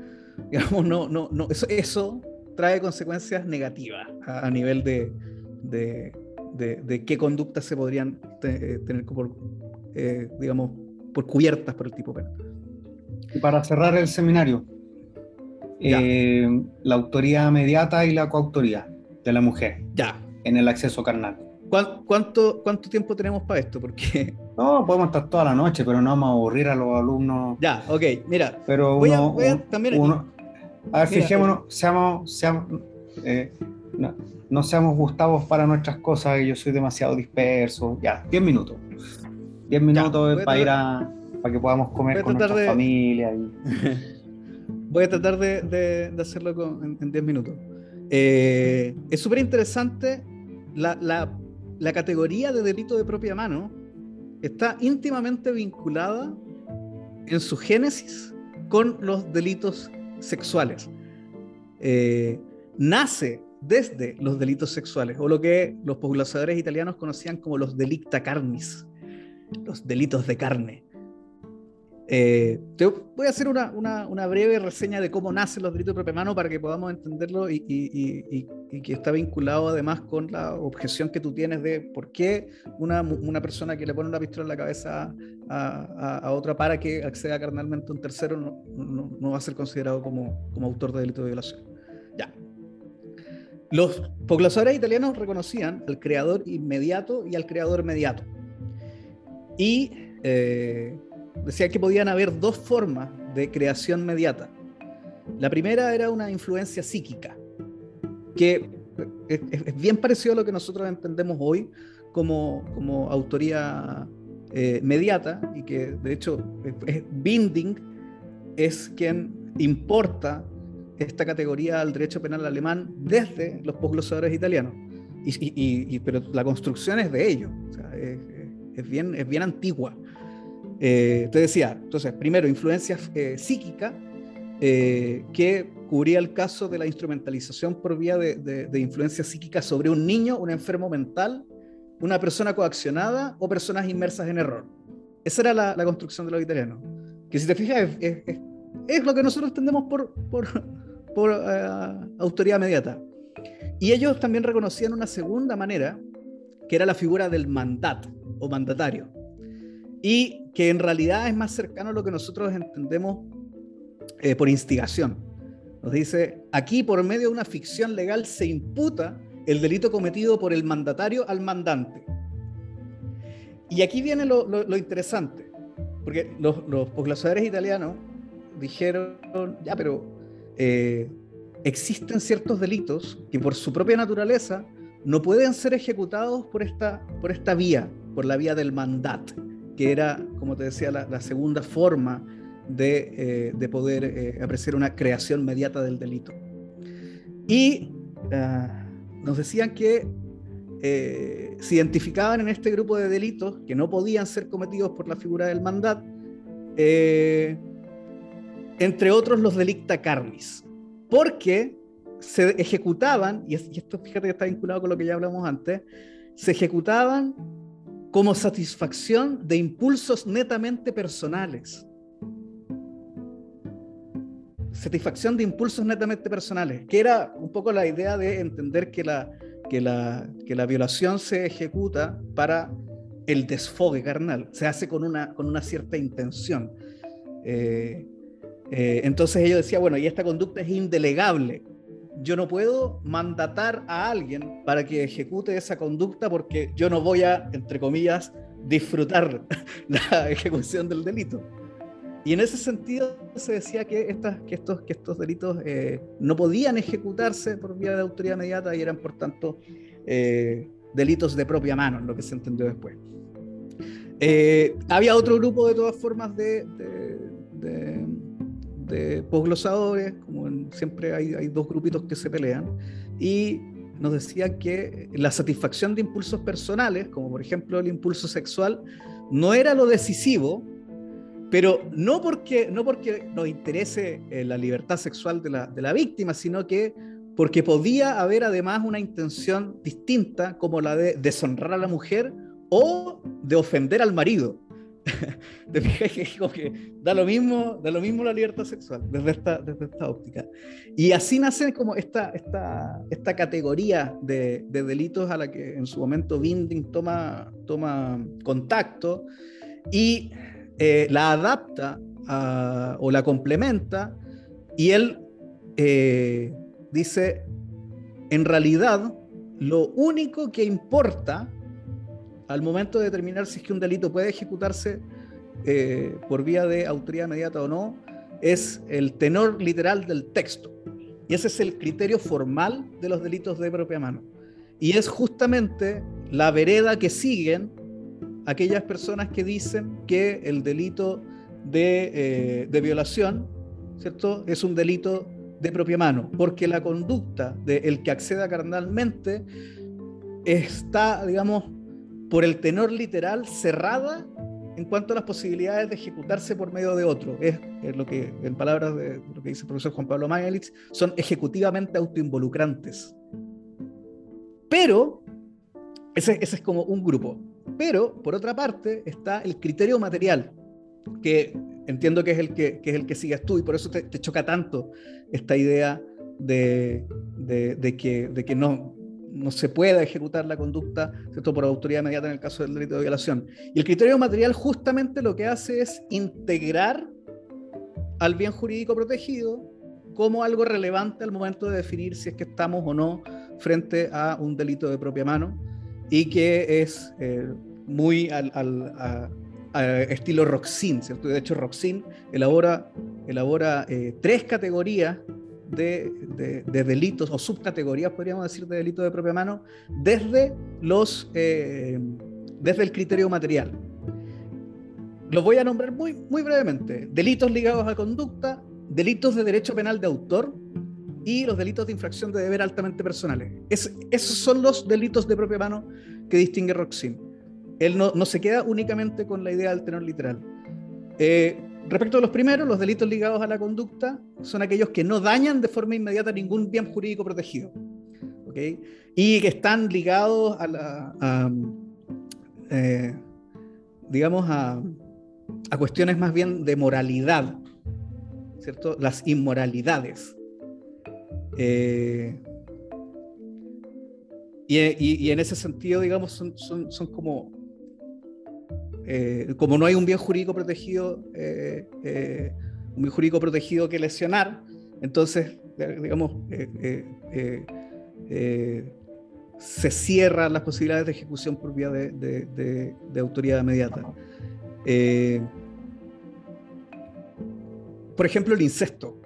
digamos, no, no, no eso, eso trae consecuencias negativas a, nivel de, de, de, qué conductas se podrían tener por, digamos, por cubiertas por el tipo penal. Y para cerrar el seminario, eh, la autoría mediata y la coautoría de la mujer. Ya. En el acceso carnal. ¿Cuánto, cuánto tiempo tenemos para esto? Porque... No, podemos estar toda la noche, pero no vamos a aburrir a los alumnos. Ya, ok, mira. Pero uno, también... a ver, fijémonos, seamos, seamos eh, no, seamos gustavos para nuestras cosas, yo soy demasiado disperso. Ya, 10 minutos. 10 minutos para ir a para que podamos comer con nuestra familia. Y... voy a tratar de, hacerlo en 10 minutos. Eh, es súper interesante la, categoría de delito de propia mano está íntimamente vinculada en su génesis con los delitos sexuales. Eh, nace desde los delitos sexuales, o lo que los pobladores italianos conocían como los delicta carnis, los delitos de carne. Eh, te voy a hacer una, una, breve reseña de cómo nacen los delitos de propia mano para que podamos entenderlo y, y, y, que está vinculado además con la objeción que tú tienes de por qué una, una persona que le pone una pistola en la cabeza a, a, otra para que acceda carnalmente a un tercero no, no, no, va a ser considerado como, como autor de delito de violación. Ya. Los pobladores italianos reconocían al creador inmediato y al creador mediato. Y eh, decía que podían haber dos formas de creación mediata. La primera era una influencia psíquica, que es, bien parecido a lo que nosotros entendemos hoy como, como autoría eh, mediata y que de hecho Binding es quien importa esta categoría al derecho penal alemán desde los posglosadores italianos. Y, pero la construcción es de ellos, es, bien, es bien antigua. Eh, te decía, entonces, primero, influencia eh, psíquica, eh, que cubría el caso de la instrumentalización por vía de, influencia psíquica sobre un niño, un enfermo mental, una persona coaccionada o personas inmersas en error. Esa era la, construcción de los italianos. Que si te fijas, es, lo que nosotros entendemos por, por, por autoridad inmediata. Y ellos también reconocían una segunda manera, que era la figura del mandato o mandatario y que en realidad es más cercano a lo que nosotros entendemos eh, por instigación. Nos dice, aquí por medio de una ficción legal se imputa el delito cometido por el mandatario al mandante. Y aquí viene lo, interesante, porque los, los italianos dijeron, ya, pero eh, existen ciertos delitos que por su propia naturaleza no pueden ser ejecutados por esta, por esta vía, por la vía del mandato que era, como te decía, la, segunda forma de, eh, poder eh, apreciar una creación inmediata del delito. Y ah, nos decían que eh, se identificaban en este grupo de delitos que no podían ser cometidos por la figura del mandat, entre otros los delicta carnis, porque se ejecutaban, y esto fíjate que está vinculado con lo que ya hablamos antes, se ejecutaban como satisfacción de impulsos netamente personales. Satisfacción de impulsos netamente personales, que era un poco la idea de entender que la, que la, que la violación se ejecuta para el desfogue carnal, se hace con una, con una cierta intención. Eh, eh, entonces ellos decían, bueno, y esta conducta es indelegable, yo no puedo mandatar a alguien para que ejecute esa conducta porque yo no voy a, entre comillas, disfrutar la ejecución del delito. Y en ese sentido se decía que, estas, que, estos, que estos delitos eh, no podían ejecutarse por vía de autoridad inmediata y eran, por tanto, eh, delitos de propia mano, lo que se entendió después. Eh, había otro grupo de todas formas de, de, de, posglosadores, como siempre hay, hay, dos grupitos que se pelean, y nos decía que la satisfacción de impulsos personales, como por ejemplo el impulso sexual, no era lo decisivo, pero no porque, no porque nos interese eh, la libertad sexual de la, de la víctima, sino que porque podía haber además una intención distinta como la de deshonrar a la mujer o de ofender al marido. Te que da lo mismo, da lo mismo la libertad sexual desde esta, desde esta óptica. Y así nace como esta, esta, esta categoría de, de, delitos a la que en su momento Binding toma, toma contacto y eh, la adapta o la complementa y él eh, dice, en realidad, lo único que importa al momento de determinar si es que un delito puede ejecutarse eh, por vía de autoridad inmediata o no, es el tenor literal del texto. Y ese es el criterio formal de los delitos de propia mano. Y es justamente la vereda que siguen aquellas personas que dicen que el delito de, eh, de violación, ¿cierto? Es un delito de propia mano, porque la conducta del que acceda carnalmente está, digamos, por el tenor literal cerrada en cuanto a las posibilidades de ejecutarse por medio de otro. Es, lo que, en palabras de, lo que dice el profesor Juan Pablo Mayelich, son ejecutivamente autoinvolucrantes. Pero, ese, ese es como un grupo. Pero, por otra parte, está el criterio material, que entiendo que es el que, es el que sigues tú y por eso te, choca tanto esta idea de, que, de que no, no se pueda ejecutar la conducta por autoridad inmediata en el caso del delito de violación. Y el criterio material justamente lo que hace es integrar al bien jurídico protegido como algo relevante al momento de definir si es que estamos o no frente a un delito de propia mano y que es eh, muy al, estilo Roxin, ¿cierto? De hecho, Roxin elabora, elabora eh, tres categorías de, delitos o subcategorías, podríamos decir, de delitos de propia mano, desde, los, eh, desde el criterio material. Los voy a nombrar muy, muy brevemente. Delitos ligados a conducta, delitos de derecho penal de autor y los delitos de infracción de deber altamente personales. esos son los delitos de propia mano que distingue Roxin. Él no, no, se queda únicamente con la idea del tenor literal. Eh, respecto a los primeros, los delitos ligados a la conducta son aquellos que no dañan de forma inmediata ningún bien jurídico protegido. Y que están ligados a la. Eh, digamos, a, cuestiones más bien de moralidad, ¿cierto? Las inmoralidades. Eh, y, en ese sentido, digamos, son como eh, como no hay un bien jurídico protegido, eh, eh, un bien jurídico protegido que lesionar, entonces, digamos, se cierran las posibilidades de ejecución por vía de, autoridad inmediata. por ejemplo, el incesto.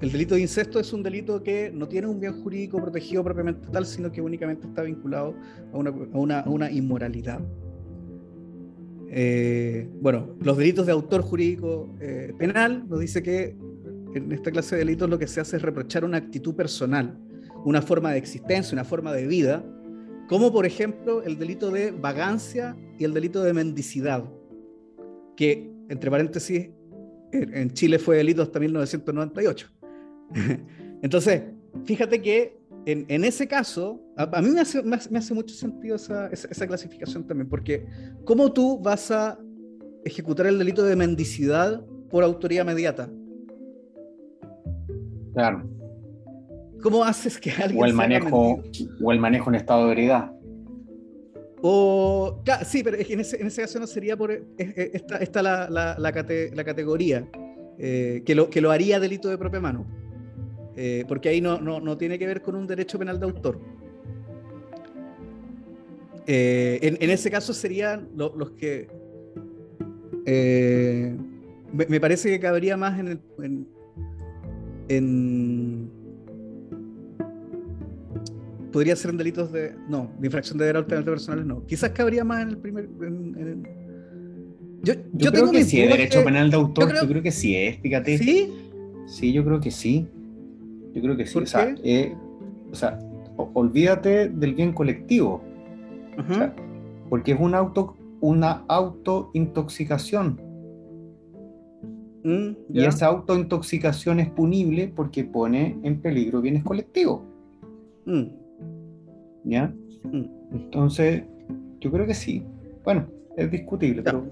El delito de incesto es un delito que no tiene un bien jurídico protegido propiamente tal, sino que únicamente está vinculado a una, inmoralidad. Eh, bueno, los delitos de autor jurídico eh, penal nos dice que en esta clase de delitos lo que se hace es reprochar una actitud personal, una forma de existencia, una forma de vida, como por ejemplo el delito de vagancia y el delito de mendicidad, que entre paréntesis en Chile fue delito hasta 1998. Entonces, fíjate que en, ese caso, a, mí me hace, mucho sentido esa, clasificación también, porque ¿cómo tú vas a ejecutar el delito de mendicidad por autoría inmediata? Claro. ¿Cómo haces que alguien... O el, manejo, o el manejo en estado de heredad. O, sí, pero en ese, caso no sería por esta, esta la, la, categoría eh, que, lo, que lo haría delito de propia mano. Eh, porque ahí no, no, tiene que ver con un derecho penal de autor. Eh, en, ese caso serían los que... Eh, me, parece que cabría más en, en, podría ser en delitos de. No, de infracción de deber altamente personales no. Quizás cabría más en el primer. Yo, yo, creo que sí, derecho penal de autor, yo creo, que sí es, fíjate. ¿Sí? Sí, yo creo que sí. Yo creo que sí. o, sea, eh, o sea, olvídate del bien colectivo. porque es un auto, una autointoxicación. Mm, y esa autointoxicación es punible porque pone en peligro bienes colectivos. Mm. ¿Ya? Mm. Entonces, yo creo que sí. Bueno, es discutible, pero,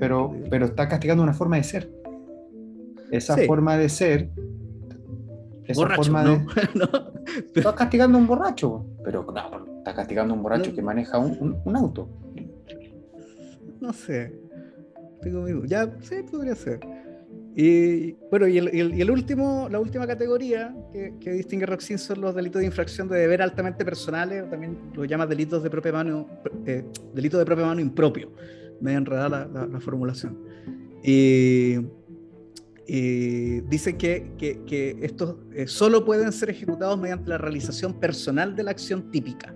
pero, pero está castigando una forma de ser. Esa forma de ser. Esa forma de. Está castigando a un borracho, pero no, está castigando a un borracho que maneja un, un, auto. No sé. Tengo Ya, sí, podría ser. Y bueno, y, el, último, la última categoría que, distingue Roxin son los delitos de infracción de deber altamente personales, o también lo llama delitos de propia mano, eh, delito de propia mano impropio. Me enredada la, la, formulación. Y, dicen que, que, estos eh, solo pueden ser ejecutados mediante la realización personal de la acción típica.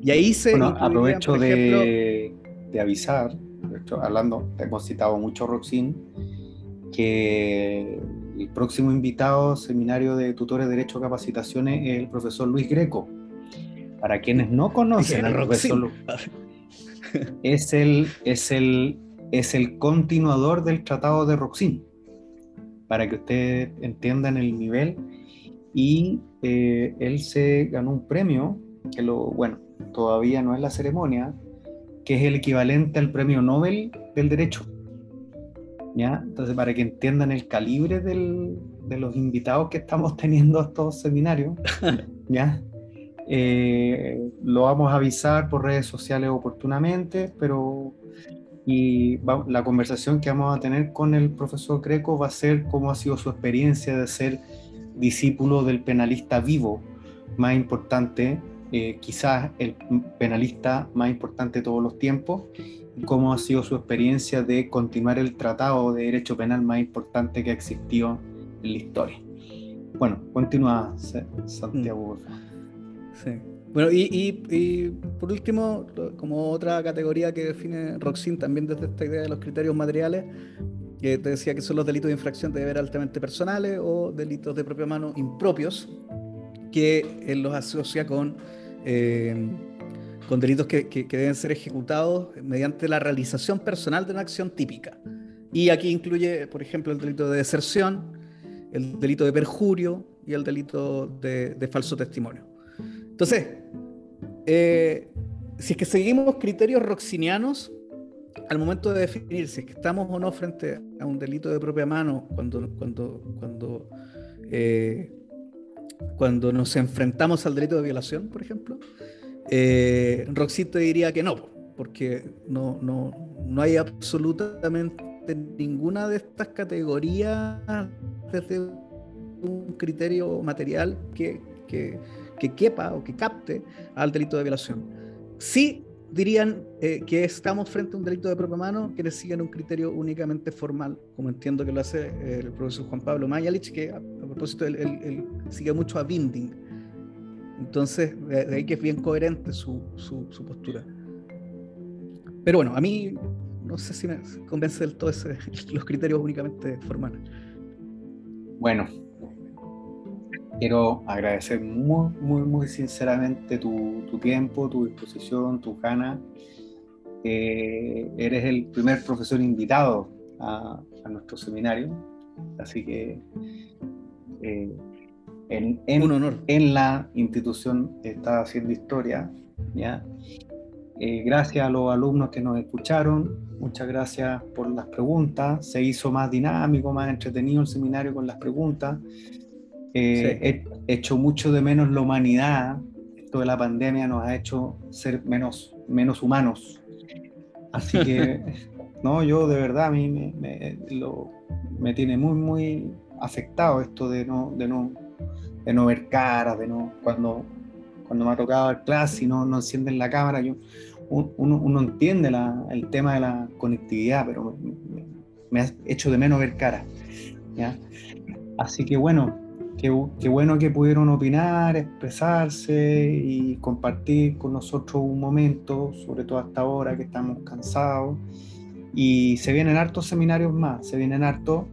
Y ahí se. Bueno, aprovecho de, de, avisar, hablando, hemos citado mucho Roxin que el próximo invitado seminario de tutores de Derecho Capacitaciones es el profesor Luis Greco. Para quienes no conocen al profesor Luis, es el, es, el, es el continuador del Tratado de Roxin, para que ustedes entiendan el nivel. Y eh, él se ganó un premio, que lo, bueno, todavía no es la ceremonia, que es el equivalente al premio Nobel del Derecho entonces, para que entiendan el calibre de los invitados que estamos teniendo a estos seminarios, ¿ya? Eh, lo vamos a avisar por redes sociales oportunamente, pero y la conversación que vamos a tener con el profesor Greco va a ser cómo ha sido su experiencia de ser discípulo del penalista vivo más importante, eh, quizás el penalista más importante de todos los tiempos, cómo ha sido su experiencia de continuar el tratado de derecho penal más importante que ha existido en la historia. Bueno, continúa Santiago. Sí. Bueno, y, por último, como otra categoría que define Roxin también desde esta idea de los criterios materiales, que te decía que son los delitos de infracción de deber altamente personales o delitos de propia mano impropios, que él los asocia con eh, con delitos que, deben ser ejecutados mediante la realización personal de una acción típica. Y aquí incluye, por ejemplo, el delito de deserción, el delito de perjurio y el delito de, falso testimonio. Entonces, eh, si es que seguimos criterios roxinianos, al momento de definir si es que estamos o no frente a un delito de propia mano, cuando, cuando, cuando, eh, cuando nos enfrentamos al delito de violación, por ejemplo, eh, Roxito diría que no, porque no, no, no hay absolutamente ninguna de estas categorías desde un criterio material que, que, quepa o que capte al delito de violación. Sí dirían eh, que estamos frente a un delito de propia mano que siguen un criterio únicamente formal, como entiendo que lo hace el profesor Juan Pablo Mayalich, que a, propósito él, sigue mucho a Binding, entonces, de ahí que es bien coherente su, su, postura. Pero bueno, a mí no sé si me convence del todo ese, los criterios únicamente formales. Bueno, quiero agradecer muy, muy, muy sinceramente tu, tu tiempo, tu disposición, tu ganas. Eh, eres el primer profesor invitado a, a nuestro seminario, así que eh, en, en, la institución está haciendo historia. ¿ya? Eh, gracias a los alumnos que nos escucharon, muchas gracias por las preguntas. Se hizo más dinámico, más entretenido el seminario con las preguntas. Eh, he hecho mucho de menos la humanidad. Esto de la pandemia nos ha hecho ser menos, menos humanos. Así que, no, yo de verdad a mí me, me, lo, me tiene muy, muy afectado esto de no, de no de no ver caras, de no, cuando, cuando me ha tocado dar clase y no, no encienden la cámara, yo, uno, uno entiende la, el tema de la conectividad, pero me, me, ha hecho de menos ver caras. Así que bueno, qué, bueno que pudieron opinar, expresarse y compartir con nosotros un momento, sobre todo hasta ahora que estamos cansados. Y se vienen hartos seminarios más, se vienen hartos.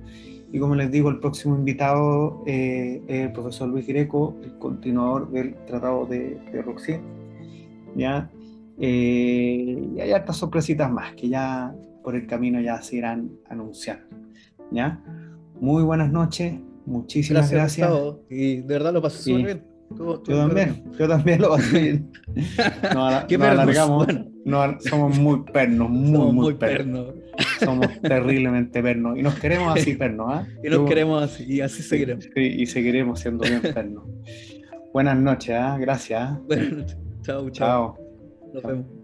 Y como les digo, el próximo invitado eh, es el profesor Luis Greco, el continuador del Tratado de, de Roxy. ¿ya? Eh, y hay hartas sorpresitas más que ya por el camino ya se irán anunciando. ¿ya? Muy buenas noches, muchísimas gracias. gracias. Y de verdad lo pasé súper bien. yo también, yo también lo pasé bien. Nos, ¿Qué alargamos. somos muy pernos, muy, muy, pernos. Somos terriblemente pernos. Y nos queremos así pernos. ¿ah? Y nos queremos así, y así seguiremos. Sí, y seguiremos siendo bien pernos. Buenas noches, ¿ah? gracias. Buenas noches. chao. Chao. Nos vemos.